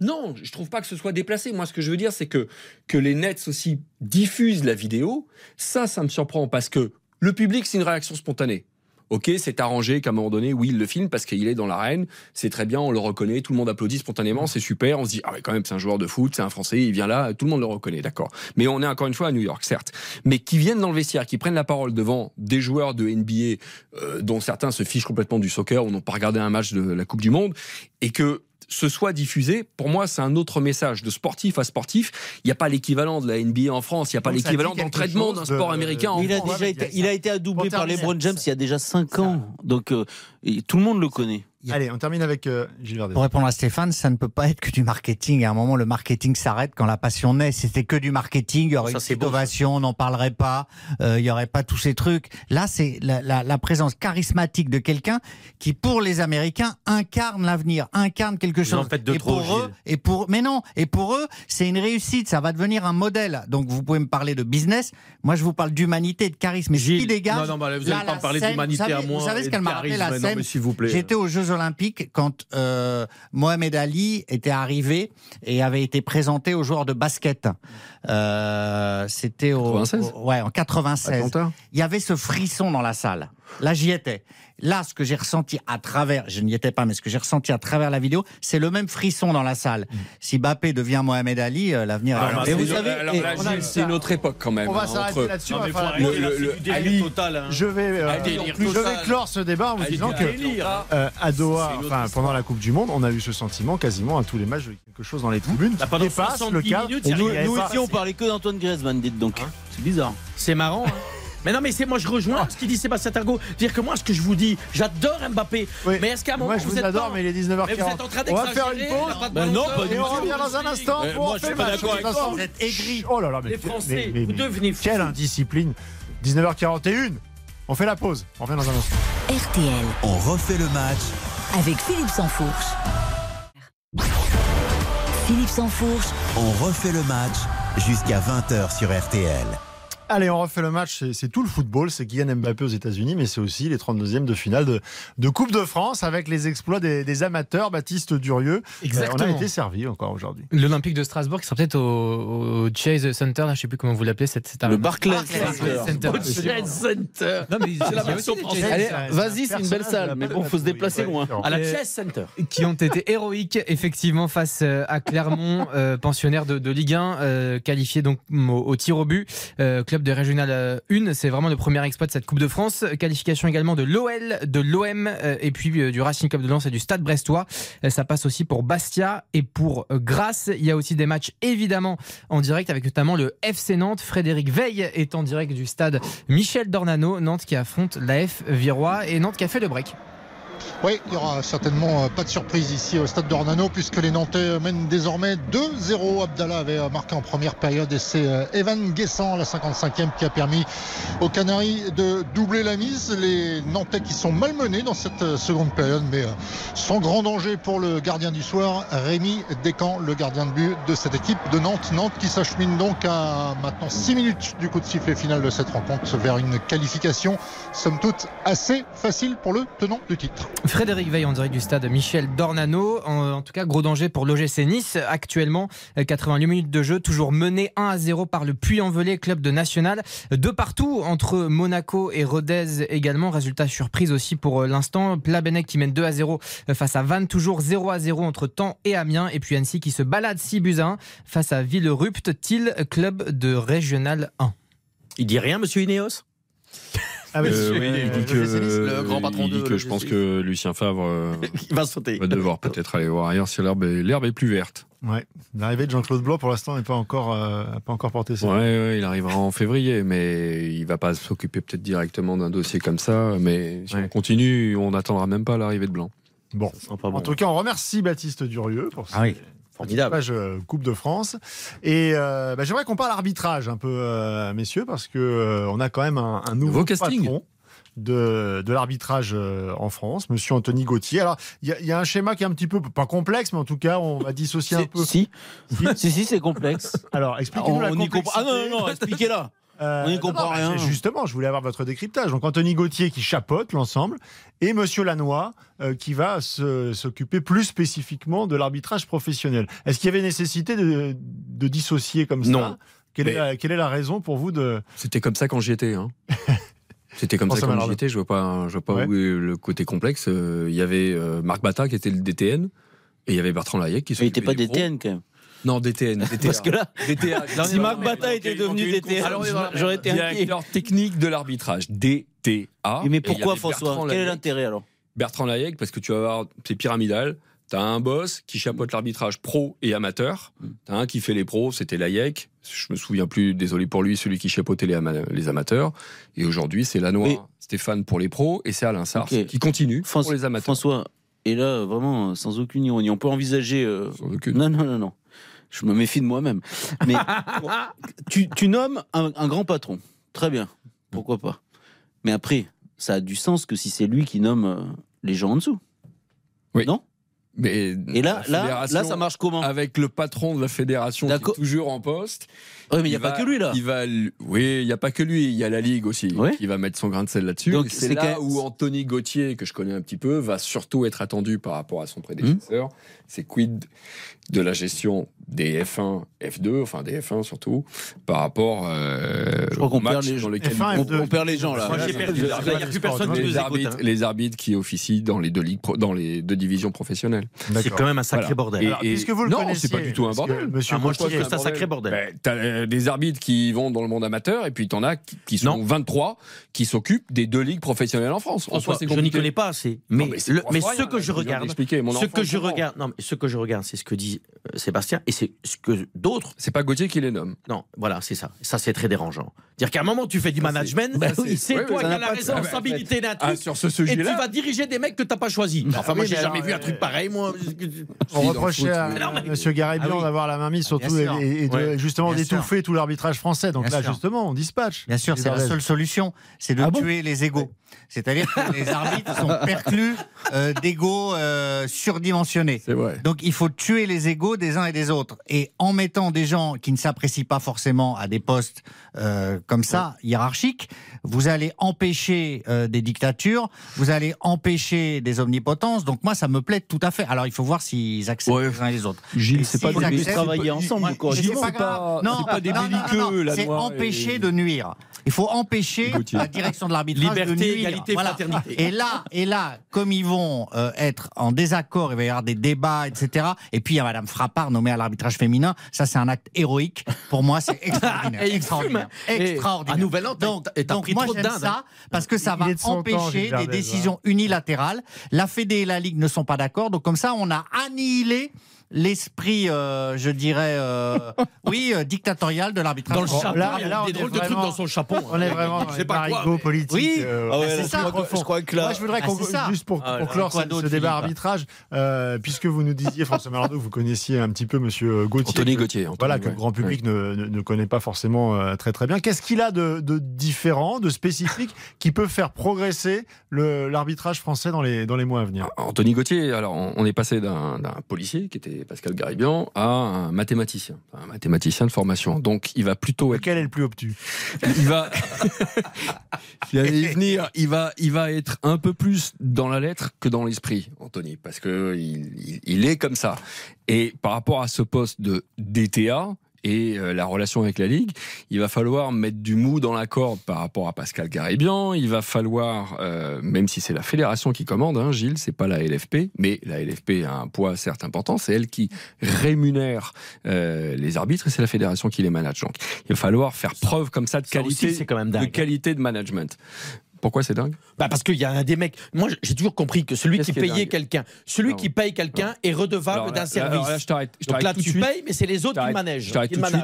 Non, je trouve pas que ce soit déplacé. Moi, ce que je veux dire, c'est que que les Nets aussi diffusent la vidéo. Ça, ça me surprend parce que le public, c'est une réaction spontanée. Ok, c'est arrangé qu'à un moment donné, oui, il le filme parce qu'il est dans l'arène, c'est très bien, on le reconnaît, tout le monde applaudit spontanément, c'est super, on se dit, ah ouais, quand même, c'est un joueur de foot, c'est un Français, il vient là, tout le monde le reconnaît, d'accord. Mais on est encore une fois à New York, certes. Mais qui viennent dans le vestiaire, qui prennent la parole devant des joueurs de NBA, euh, dont certains se fichent complètement du soccer ou n'ont pas regardé un match de la Coupe du Monde, et que ce soit diffusé, pour moi, c'est un autre message. De sportif à sportif, il n'y a pas l'équivalent de la NBA en France, il n'y a pas l'équivalent d'entraînement d'un sport américain en Il a France. déjà été, il a été adoubé par LeBron James il y a déjà 5 ans. Donc euh, tout le monde le connaît. Allez, on termine avec euh, Gilles Verdez. Pour répondre à Stéphane, ça ne peut pas être que du marketing. À un moment, le marketing s'arrête quand la passion naît. Si c'était que du marketing, il y aurait Ça, une c'est petite beau, ça. ovation, on n'en parlerait pas, euh, il y aurait pas tous ces trucs. Là, c'est la, la- la présence charismatique de quelqu'un qui, pour les Américains, incarne l'avenir, incarne quelque Vous en chose. faites de et trop, pour eux, Gilles. et pour, mais non, et pour eux, c'est une réussite. Ça va devenir un modèle. Donc, vous pouvez me parler de business. Moi, je vous parle d'humanité, de charisme. Et ce qui dégage. non, non, bah, vous n'allez pas me parler d'humanité à moi. Vous savez ce qu'elle m'a rappelé la scène mais s'il vous plaît. J'étais aux Jeux Olympiques quand euh, Mohamed Ali était arrivé et avait été présenté aux joueurs de basket. Euh, C'était au, 96? au- ouais, en 96. Atlanta. Il y avait ce frisson dans la salle. Là, j'y étais. Là, ce que j'ai ressenti à travers, je n'y étais pas, mais ce que j'ai ressenti à travers la vidéo, c'est le même frisson dans la salle. Si Bappé devient Mohamed Ali, euh, l'avenir. radieux. et vous c'est- savez, autre époque quand même. On va hein, s'arrêter entre- là-dessus. Hein. Je vais, euh, Ah, je vais clore ce débat en vous Ah, disant que euh, Doha, enfin, pendant la Coupe du Monde, on a eu ce sentiment quasiment à tous les matchs de quelque chose dans les tribunes Bah, qui pendant dépasse 70 le cadre. minutes, Et nous, ici, on parlait que d'Antoine Griezmann, dites donc. c'est bizarre. C'est marrant. hein. Mais non, mais c'est moi je rejoins ce qu'il dit Sébastien Targo. Dire que moi, ce que je vous dis, j'adore Mbappé. Oui. Mais est-ce qu'à un moment Moi, je vous, vous êtes adore, pas- mais il est Mais vous 19h40. êtes en train On va faire une pause. pas Ben non, bonheur. pas du Et on revient dans un instant Euh, pour moi, je faire suis pas le match. d'accord Vous êtes aigris. Oh là là, mais Les Français, mais- mais- vous devenez fous. Quelle indiscipline 19h41 On fait la pause. On revient dans un instant. RTL, On refait le match avec Philippe Sansfourche. Philippe Sansfourche, On refait le match jusqu'à 20h sur RTL. Allez, on refait le match. C'est- tout le football. C'est Kylian Mbappé aux États-Unis, mais c'est aussi les 32e de finale de, de Coupe de France avec les exploits des, des amateurs. Baptiste Durieux. Euh, on a Exactement. été servi encore aujourd'hui. L'Olympique de Strasbourg qui sera peut-être au, au Chase Center, là, je sais plus comment vous l'appelez cette, cette Le Barclays Barclays Center. Chess Center. Non, mais C'est la version française. Chase Allez, Center. vas-y, c'est une belle salle, mais bon, faut se déplacer loin. À la Chess Center. qui ont été héroïques effectivement face euh, à Clermont, euh, pensionnaire de, de Ligue 1, euh, qualifié donc au, au tir au but, euh, club de régional euh, 1. C'est vraiment le premier exploit de cette Coupe de France. Qualification également de l'OL, de l'OM euh, et puis euh, du Racing Club de Lens et du Stade Brestois. Euh, ça passe aussi pour Bastia et pour euh, Grasse. Il y a aussi des matchs évidemment en direct avec notamment le FC Nantes. Frédéric Veil est en direct du stade Michel Dornano. Nantes qui affronte l'AF Virois et Nantes qui a fait le break. Oui, il y aura certainement euh, pas de surprise ici au stade d'Ornano puisque les Nantais mènent désormais 2-0. Abdallah avait euh, marqué en première période et c'est euh, Evan Guessant, la 55e, qui a permis aux Canaries de doubler la mise. Les Nantais qui sont malmenés dans cette seconde période mais sans grand danger pour le gardien du soir, Rémi Descamps, le gardien de but de cette équipe de Nantes. Nantes qui s'achemine donc à maintenant 6 minutes du coup de sifflet final de cette rencontre vers une qualification somme toute assez facile pour le tenant du titre. Frédéric Veil en direct du stade Michel Dornano. En, tout cas, gros danger pour l'OGC Nice. Actuellement, euh, 88 minutes de jeu, toujours mené 1 à 0 par le Puy-en-Velay, club de national. De partout, entre Monaco et Rodez également. Résultat surprise aussi pour euh, l'instant. Plabennec qui mène 2 à 0 face à Vannes, toujours 0 à 0 entre Caen et Amiens. Et puis Annecy qui se balade 6 buts à 1 face à Villerupt, Thiel, club de régional 1. Il dit rien, monsieur Ineos? Ah oui, Euh, c'est- oui, il dit que, le grand patron il dit de que je pense que Lucien Favre euh, va sauter. va devoir peut-être aller voir ailleurs si l'herbe est, l'herbe est plus verte. Ouais. L'arrivée de Jean-Claude Blanc, pour l'instant, n'est pas encore, euh, pas encore porté ses Ouais, ouais, il arrivera en février, mais il va pas s'occuper peut-être directement d'un dossier comme ça. Mais si Ouais. on continue, on n'attendra même pas l'arrivée de Blanc. Bon. En tout cas, on remercie Baptiste Durieux pour Ah oui. Formidable. page Coupe de France. Et euh, bah, j'aimerais qu'on parle arbitrage un peu, euh, messieurs, parce que euh, on a quand même un, un nouveau casting. patron de, de l'arbitrage en France, Monsieur Anthony Gauthier. Alors, il y, a- il y a un schéma qui est un petit peu pas complexe, mais en tout cas, on va dissocier un peu. Si, si, si, c'est complexe. Alors, expliquez-nous la comprend. Ah non, non, non, complexité. expliquez-la. Euh, On y non, comprend non, rien. Justement, je voulais avoir votre décryptage. Donc Anthony Gauthier qui chapeaute l'ensemble et Monsieur Lannoy euh, qui va s'occuper plus spécifiquement de l'arbitrage professionnel. Est-ce qu'il y avait nécessité de, de dissocier comme ça? Non. Quelle, est la, quelle est la raison pour vous de C'était comme ça quand j'y étais. Hein. C'était comme ça quand j'y étais. Je vois pas, je vois pas Ouais. où est le côté complexe. Euh, Il y avait euh, Marc Bata qui était le DTN et il y avait Bertrand Layek qui Il n'était pas. DTN quand même. Non, DTN. DTA. Parce que là, DTA. si Marc Bata était devenu DTN, Alors, j'aurais été inquiet. Directeur technique de l'arbitrage, DTA. Mais pourquoi François Bertrand Quel est Layek. l'intérêt alors? Bertrand Layek, parce que tu vas avoir, c'est pyramidal. T'as un boss qui chapeaute l'arbitrage pro et amateur. T'as un qui fait les pros, c'était Layek. Je me souviens plus, désolé pour lui, celui qui chapeautait les, ama- les amateurs. Et aujourd'hui, c'est Lanois, Mais- Stéphane pour les pros, et c'est Alain Sars qui continue François- pour les amateurs. François, et là, vraiment, sans aucune ironie, on peut envisager. euh, Sans aucune. Non, non, non, non. Je me méfie de moi-même. Mais tu, tu nommes un, un grand patron. Très bien. Pourquoi pas. Mais après, ça a du sens que si c'est lui qui nomme euh, les gens en dessous. Oui. Non? Mais Et là, là, là, ça marche comment? avec le patron de la fédération qui est toujours en poste. Oui, mais il n'y a va- pas que lui là. Il va, oui, il n'y a pas que lui, il y a la Ligue aussi qui va mettre son grain de sel là-dessus. Donc, C'est là où Anthony Gauthier, que je connais un petit peu, va surtout être attendu par rapport à son prédécesseur. Mmh. C'est quid de la gestion des F1, F2, enfin des F1 surtout, par rapport euh, Je crois au qu'on match perd les dans gens. lequel F1, On, F2. on perd les gens là. Moi, j'ai perdu. Là, il n'y a plus personne qui nous les écoute. arbitres, hein. les arbitres qui officient dans les deux ligues, pro- dans les deux divisions professionnelles. C'est quand même un sacré Voilà. bordel. Et- Alors, puisque vous le non, connaissiez, c'est pas du tout un parce que bordel. Monsieur Ah, moi, je trouve que c'est un sacré bordel. Ben, t'as euh, des arbitres qui vont dans le monde amateur et puis t'en as qui, qui sont Non. 23 qui s'occupent des deux ligues professionnelles en France. En François, soi, c'est je n'y compliqué. connais pas assez. Non, Mais, c'est le- ce que là, je je viens regarde, mon ce enfant que je comprend. regarde, non, mais ce que je regarde, c'est ce que dit euh, Sébastien, et c'est ce que d'autres. C'est pas Gauthier qui les nomme. Non, voilà, c'est ça. Ça, c'est très dérangeant. Dire qu'à un moment, tu fais du c'est- management, ça, c'est- oui, c'est toi qui as la responsabilité d'un Ah, truc. sur ce Et tu vas diriger des mecs que t'as pas choisis. Enfin, moi, j'ai mais jamais vu un truc pareil, moi. On reprochait à Monsieur Garibian Ah d'avoir la main mise sur tout et, justement d'étouffer tout l'arbitrage français. Donc là, justement, on dispatche. Bien sûr, c'est la seule solution, c'est de Ah tuer les égaux. C'est-à-dire que les arbitres sont perclus euh, d'égaux euh, surdimensionnés. Donc il faut tuer les égaux des uns et des autres. Et en mettant des gens qui ne s'apprécient pas forcément à des postes euh, comme ça, hiérarchiques, vous allez empêcher euh, des dictatures, vous allez empêcher des omnipotences. Donc moi, ça me plaît tout à fait. Alors il faut voir s'ils acceptent Ouais. les uns et les autres. Gilles, c'est pas acceptent- c'est travailler pas- ensemble, Gilles, quoi. Mais Gilles, c'est pas c'est pas des belliqueux, la C'est empêcher et- de nuire. Il faut empêcher la direction de l'arbitrage de Liberté, nuire. égalité, Voilà. fraternité. Et là, et là, comme ils vont euh, être en désaccord, il va y avoir des débats, etc. Et puis il y a Madame Frappard nommée à l'arbitrage féminin. Ça, c'est un acte héroïque. Pour moi, c'est extraordinaire. Et extraordinaire. Et extraordinaire. à Nouvel An, donc, et donc pris moi, trop de j'aime ça parce que ça Il va de empêcher des décisions unilatérales. La Fédé et la Ligue ne sont pas d'accord. Donc comme ça, on a annihilé l'esprit, euh, je dirais, euh, oui, euh, dictatorial de l'arbitrage. Dans le chapeau, là- il y là, a on des est drôles de trucs vraiment- dans son chapeau. On est vraiment les sais pas quoi, politiques. Oui. euh, Ah ouais, c'est ça. je crois que- je crois que là. Moi, je voudrais Ah, qu'on, c'est ça. juste pour, Ah, pour là, clore ce, débat arbitrage, euh, puisque vous nous disiez, François Malardo, vous connaissiez un petit peu Monsieur Gauthier. Anthony que- Gauthier. Anthony, Voilà, que ouais. le grand public ne, ne- ne connaît pas forcément euh, très très bien. Qu'est-ce qu'il a de, de différent, de spécifique, qui peut faire progresser le- l'arbitrage français dans les, dans les mois à venir? Anthony Gauthier, alors on on est passé d'un policier qui était Pascal Garibian à un mathématicien, un mathématicien de formation. Donc il va plutôt être Lequel est le plus obtus? Il va, J'allais y venir. Il va, il va être un peu plus dans la lettre que dans l'esprit, Anthony, parce que il, il- il est comme ça. Et par rapport à ce poste de DTA et euh, la relation avec la Ligue, il va falloir mettre du mou dans la corde par rapport à Pascal Garibian. Il va falloir, euh, même si c'est la fédération qui commande, hein, Gilles, c'est pas la LFP, mais la LFP a un poids certes important. C'est elle qui rémunère euh, les arbitres et c'est la fédération qui les manage. Donc, il va falloir faire preuve comme ça de Ça qualité, quand même de qualité de management. Pourquoi c'est dingue? Bah parce qu'il y a un des mecs. Moi, j'ai toujours compris que celui qui payait quelqu'un, celui Non. qui paye quelqu'un est redevable d'un service. alors là, je t'arrête- je Donc là, tout tu suite. payes, mais c'est les autres qui managent.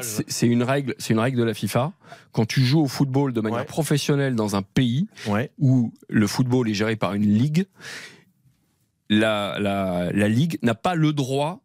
C'est- C'est une règle, c'est une règle de la FIFA. Quand tu joues au football de manière Ouais. professionnelle dans un pays Ouais. où le football est géré par une ligue, la, la, la ligue n'a pas le droit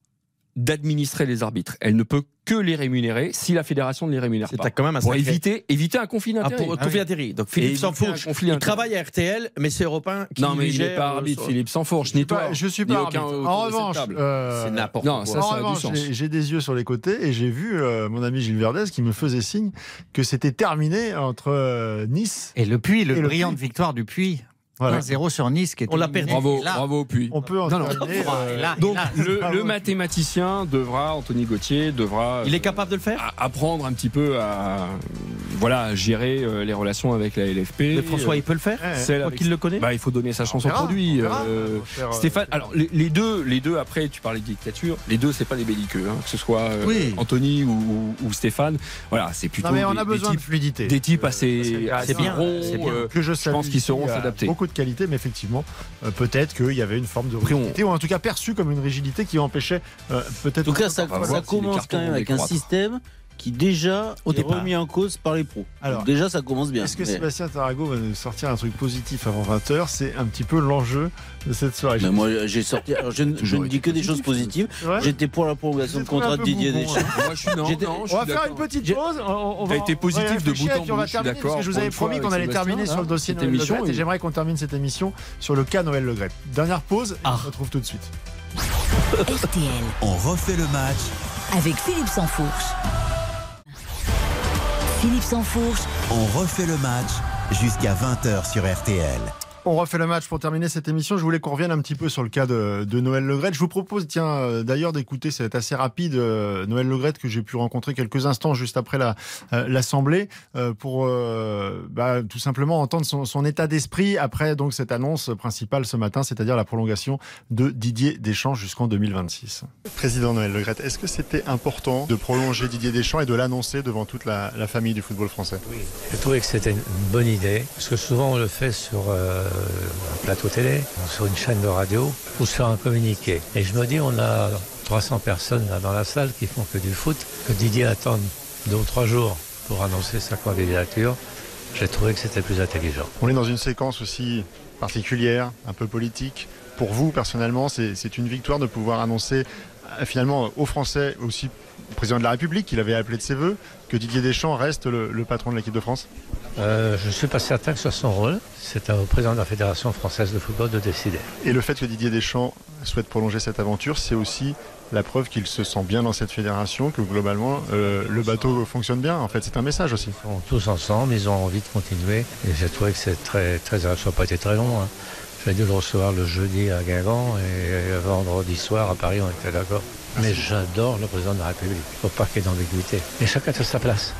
d'administrer les arbitres. Elle ne peut que les rémunérer si la fédération ne les rémunère C'est pas. quand même un Pour sacré- éviter, éviter un conflit Ah, d'intérêts. pour Ah conflit d'intérêt. Donc Philippe éviter un Sansfourche, conflit il travaille à RTL, mais c'est Européen qui Non, mais il gère, n'est pas euh, arbitre, sur- Philippe suis ni toi. je suis ni pas aucun arbitre. autour En de cette revanche, table. euh, C'est n'importe Non, quoi. ça, en ça a du revanche, sens. j'ai- j'ai des yeux sur les côtés et j'ai vu euh, mon ami Gilles Verdez qui me faisait signe que c'était terminé entre euh, Nice. Et le Puy, le Et le brillante Puy. victoire du Puy. Voilà. 1-0 sur Nice qui est On l'a perdu. Bravo, là, bravo puis. On peut en Non, non. euh, là, Donc là, le, mathématicien devra, Anthony Gauthier devra Il est euh, capable de le faire a- apprendre un petit peu à voilà, gérer euh, les relations avec la LFP. Mais François, il peut le faire Celle Toi avec- qui le connais Bah, il faut donner sa chance au verra, produit. euh, euh, Stéphane, alors les, les deux, les deux après, tu parlais de dictature. Les deux, c'est pas des belliqueux, hein, que ce soit euh, Oui. Anthony ou, ou- ou Stéphane. Voilà, c'est plutôt Non, mais on des, a des besoin de types, fluidité. des types Euh, assez, c'est assez bien, ronds, c'est bien. euh, que je, salue pense qu'ils sauront à s'adapter. De qualité, mais effectivement, euh, peut-être qu'il y avait une forme de on- rigidité, ou en tout cas perçue comme une rigidité qui empêchait euh, peut-être. En tout cas, ça, ça commence quand même avec un système qui déjà Au est départ. remis en cause par les pros. Alors, Donc déjà, ça commence bien. Est-ce que Mais- Sébastien Tarago va nous sortir un truc positif avant 20h C'est un petit peu l'enjeu de cette soirée. Mais moi, j'ai sorti. alors, je, ne- je ne dis que des choses positives. J'étais pour la prolongation de contrat de Didier Deschamps. Moi, je suis non, J'étais- non, je On va suis faire une petite pause. On, va- été positif de bout en on va bout, terminer, parce que je vous avais promis qu'on allait terminer sur le dossier cette Noël émission, Legrette et j'aimerais qu'on termine cette émission sur le cas Noël Legrette. Dernière pause, et on se retrouve tout de suite. RTL. On refait le match Avec Philippe Sansfourche. Philippe Sansfourche. On refait le match jusqu'à 20h sur RTL. On refait le match pour terminer cette émission. Je voulais qu'on revienne un petit peu sur le cas de, de Noël Legrette. Je vous propose, tiens, euh, d'ailleurs, d'écouter, c'est assez rapide, euh, Noël Legrette que j'ai pu rencontrer quelques instants juste après la, euh, l'Assemblée euh, pour euh, bah, tout simplement entendre son, son état d'esprit après donc cette annonce principale ce matin, c'est-à-dire la prolongation de Didier Deschamps jusqu'en 2026. Président Noël Legrette, est-ce que c'était important de prolonger Didier Deschamps et de l'annoncer devant toute la, la famille du football français? J'ai trouvé que c'était une bonne idée, parce que souvent on le fait sur euh, un plateau télé, sur une chaîne de radio, ou sur un communiqué. Et je me dis, on a 300 personnes dans la salle qui font que du foot, que Didier attende deux ou trois jours pour annoncer sa candidature. J'ai trouvé que c'était plus intelligent. On est dans une séquence aussi particulière, un peu politique. Pour vous, personnellement, c'est une victoire de pouvoir annoncer euh, finalement aux Français, aussi au président de la République, qu'il avait appelé de ses voeux, que Didier Deschamps reste le, le patron de l'équipe de France Euh, je ne suis pas certain que ce soit son rôle. C'est au président de la Fédération française de football de décider. Et le fait que Didier Deschamps souhaite prolonger cette aventure, c'est aussi la preuve qu'il se sent bien dans cette fédération, que globalement euh, le bateau fonctionne bien. En fait, c'est un message aussi. Ils sont tous ensemble, ils ont envie de continuer. Et j'ai trouvé que c'est très, très, ça n'a pas été très long. Hein. J'ai dû le recevoir le jeudi à Guingamp et vendredi soir à Paris, on était d'accord. Mais j'adore le président de la République. Il ne faut pas qu'il y ait d'ambiguïté. Et chacun a sa place.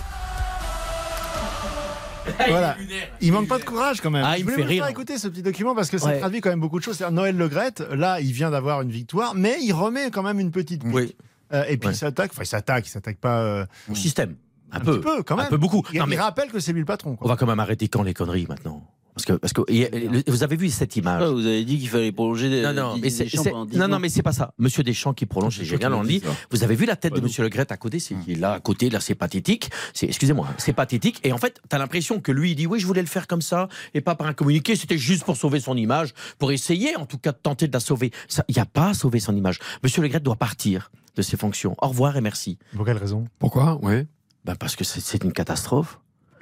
Voilà. Il manque pas de courage quand même. Ah, il Je me voulais fait vous rire. faire écouter ce petit document parce que ça Ouais. traduit quand même beaucoup de choses. Noël Legrette, là, il vient d'avoir une victoire, mais il remet quand même une petite pique. Oui. Euh, et puis Ouais. il s'attaque, enfin il s'attaque, il s'attaque pas euh, Au système. Un, un peu. petit peu quand même. Un peu beaucoup. Il, Non, il mais rappelle que c'est lui le patron. quoi. on va quand même arrêter quand les conneries maintenant. Parce que, parce que et, et, vous avez vu cette image? Ah, vous avez dit qu'il fallait prolonger des, Non, non, mais c'est, Deschamps c'est- pendant 10 non, ans. non, mais c'est pas ça. Monsieur Deschamps qui prolonge, c'est génial, on le dit. Vous avez vu la tête de Monsieur Le Gret à côté, c'est il est là à côté, là c'est pathétique. C'est, excusez-moi, c'est pathétique. Et en fait, t'as l'impression que lui il dit oui, je voulais le faire comme ça et pas par un communiqué. C'était juste pour sauver son image, pour essayer en tout cas de tenter de la sauver. Il y a pas à sauver son image. Monsieur Le Gret doit partir de ses fonctions. Au revoir et merci. Pour quelle raison? Pourquoi? Ouais. Ben parce que c'est une catastrophe.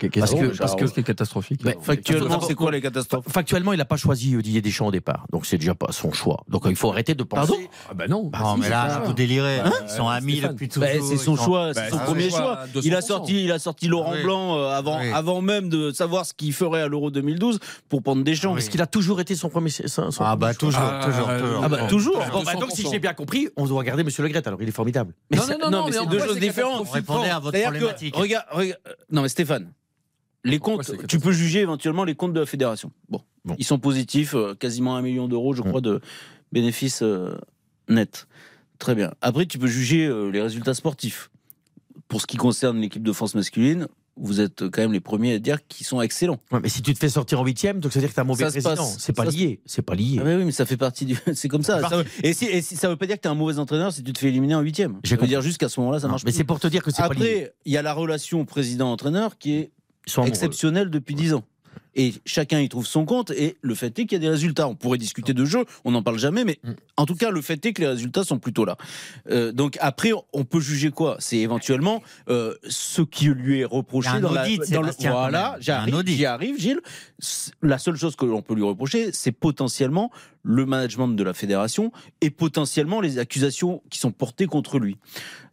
Qu'est-ce Parce que- parce que- ce qui est catastrophique Ben, Factuellement, c'est quoi les catastrophes? Factuellement, il n'a pas choisi Didier Deschamps au départ, donc c'est déjà pas son choix. Donc il faut arrêter de penser. Pardon? Ah bah non. Bah, Non, mais c'est là, ça. vous délirez. Hein Ils sont amis Stéphane. depuis toujours. Ben, c'est son ils sont- choix, Bah, c'est son c'est premier choix. choix, Il a 200%. sorti, il a sorti Laurent Oui. Blanc euh, avant, Oui. avant même de savoir ce qu'il ferait à l'Euro 2012 pour prendre Deschamps. Est-ce qu'il a toujours été son premier. son- Ah bah toujours, toujours, toujours. Ah bah toujours. Bah, donc si j'ai bien compris, on doit regarder Monsieur Le Gret, alors il est formidable. Mais Non, c'est- non, non, mais c'est deux choses c'est différentes. Répondez à votre problématique. regarde, regarde- euh, non mais Stéphane, les Pourquoi comptes, tu peux juger éventuellement les comptes de la fédération. Bon, Bon. ils sont positifs, euh, quasiment un million d'euros, je crois, de bénéfices euh, nets. Très bien. Après, tu peux juger euh, les résultats sportifs. Pour ce qui concerne l'équipe de France masculine, vous êtes quand même les premiers à dire qu'ils sont excellents. Ouais, mais si tu te fais sortir en huitième, donc ça veut dire que t'as un mauvais président. C'est pas lié. C'est pas lié. Ah bah oui, mais ça fait partie du. C'est comme ça. Et, si, et si- ça veut pas dire que tu es un mauvais entraîneur si tu te fais éliminer en huitième. Veut compris. dire juste qu'à ce moment-là, ça Non, marche mais c'est pour te dire que c'est pas lié. Après, il y a la relation président-entraîneur qui est Sont amoureux. exceptionnelle depuis 10 ans. Et chacun y trouve son compte. Et le fait est qu'il y a des résultats. On pourrait discuter de jeu, on n'en parle jamais, mais Mm. en tout cas, le fait est que les résultats sont plutôt là. Euh, donc après, on peut juger quoi? C'est éventuellement euh, ce qui lui est reproché Il y a un dans la. audit, dans le- Sébastien, quand voilà, j'arrive, j'y arrive, Gilles. La seule chose que l'on peut lui reprocher, c'est potentiellement le management de la fédération et potentiellement les accusations qui sont portées contre lui.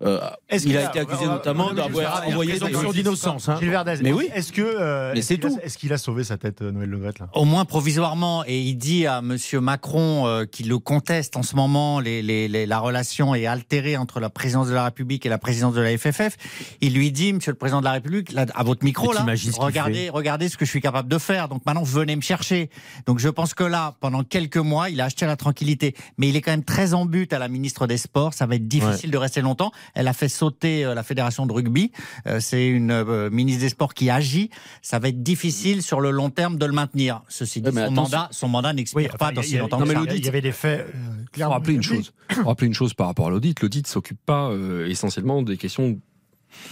Euh, Est-ce il qu'il a a- été accusé notamment va- d'avoir envoyé présomption d'innocence. hein. Mais oui. Est-ce que euh, est-ce c'est qu'il a- tout. Est-ce qu'il a sauvé sa tête, euh, Noël Le là? Au moins provisoirement, et il dit à Monsieur Macron euh, qui le conteste en ce moment, les, les- les- la relation est altérée entre la présidence de la République et la présidence de la FFF. Il lui dit, Monsieur le président de la République, là, à votre micro là, qu'il regardez, regardez ce que je suis capable de faire. Donc maintenant, venez me chercher. Donc je pense que là, pendant quelques mois, il a acheté la tranquillité, mais il est quand même très en but à la ministre des Sports. Ça va être difficile de rester longtemps. Elle a fait sauter euh, la fédération de rugby. Euh, C'est une euh, ministre des Sports qui agit. Ça va être difficile sur le long terme de le maintenir. Ceci dit, Ouais, son mandat, son mandat n'expire pas dans si longtemps non, que mais ça. l'audit- Il y avait des faits euh, clairement. rappeler une chose. Rappeler une chose par rapport à l'audit. L'audit ne s'occupe pas euh, essentiellement des questions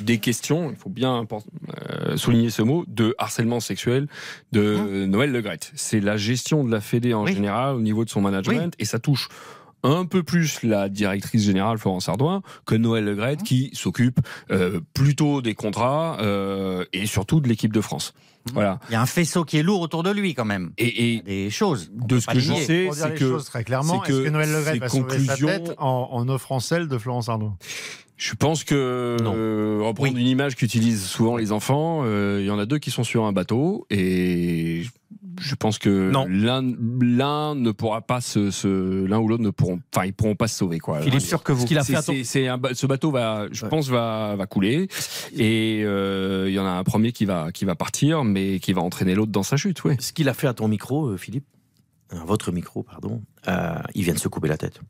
des questions, il faut bien euh, souligner ce mot, de harcèlement sexuel de Noël Le Graët. C'est la gestion de la Fédé en Oui. général au niveau de son management et ça touche un peu plus la directrice générale Florence Ardouin que Noël Le Graët qui s'occupe euh, plutôt des contrats euh, et surtout de l'équipe de France. Voilà. Il y a un faisceau qui est lourd autour de lui quand même. Et, et Des choses. de ce que je sais, c'est que très clairement, c'est est-ce que que Noël Le Graët ces va sauver sa conclusions- tête en, en offrant celle de Florence Arnaud Je pense que Non. euh, reprendre Oui. une image qu'utilisent souvent les enfants, euh, il y en a deux qui sont sur un bateau et je pense que Non. l'un l'un ne pourra pas se, se- l'un ou l'autre ne pourront enfin ils pourront pas se sauver quoi. Philippe, sûr que vous. ce a fait ton- un ce bateau va je Ouais. pense va va couler et euh, il y en a un premier qui va qui va partir mais qui va entraîner l'autre dans sa chute ouais. Ce qu'il a fait à ton micro, euh, Philippe, à votre micro, pardon, euh, il vient de se couper la tête.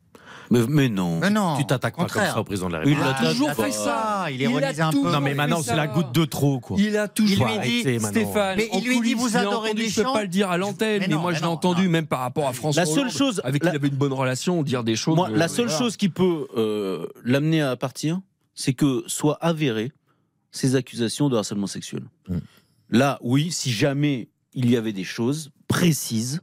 Mais, mais non. Mais non. Tu t'attaques pas comme ça au président de la Il République. a toujours il a fait ça. Il a ironise un peu. toujours Non mais maintenant ça. c'est la goutte de trop quoi. Il a toujours Il lui dit. Stéphane, Mais il lui dit, vous je adorez entendu, Je Deschamps peux pas le dire à l'antenne, Mais moi mais je l'ai entendu non. même par rapport à François La seule Hollande, chose- avec la- qui il avait une bonne relation, dire des choses. Moi, euh, la seule voilà. chose qui peut euh, l'amener à partir, c'est que soit avéré ces accusations de harcèlement sexuel. Mm. Là, oui, si jamais il y avait des choses précises,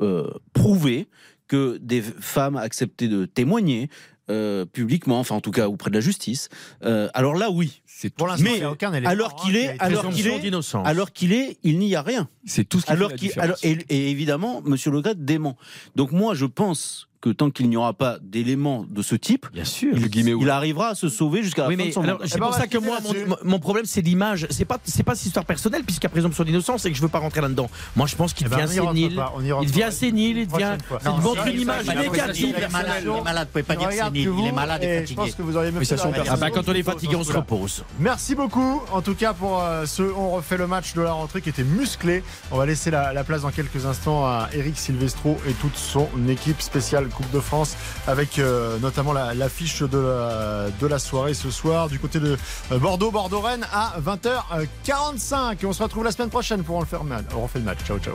euh, prouvées, que des femmes acceptaient de témoigner euh, publiquement, enfin en tout cas auprès de la justice, euh, alors là, oui. C'est Pour tout, l'instant, Mais il n'y a aucun élément. alors hein, qu'il qui est- a été alors qu'il est- d'innocence. Alors qu'il est, il n'y a rien. c'est tout ce qui Alors fait la qu'il, différence. alors, et, et évidemment, Monsieur Le Gret dément. Donc moi, je pense que tant qu'il n'y aura pas d'éléments de ce type, Bien sûr. Il arrivera à se sauver jusqu'à la Oui, fin mais de son alors, c'est Eh ben, pour ça que moi, mon, mon problème, c'est l'image. C'est pas, c'est pas cette histoire personnelle, puisqu'il y a présomption d'innocence et que je veux pas rentrer là-dedans. Moi, je pense qu'il Eh ben, devient sénile. Il devient sénile, il devient. C'est- montrer une image négative. Il est malade, il est malade, vous pouvez pas dire sénile. Il est malade et et Je fatigué. pense que vous auriez Ah bah, quand on est fatigué, on se repose. Merci beaucoup, en tout cas, pour euh, ce On refait le match de la rentrée qui était musclé. On va laisser la, la place dans quelques instants à Eric Silvestro et toute son équipe spéciale Coupe de France avec euh, notamment l'affiche la, de, la, de la soirée ce soir du côté de euh, Bordeaux, Bordeaux-Rennes à 20h45. Et on se retrouve la semaine prochaine pour en faire mal. On fait le match. Ciao, ciao.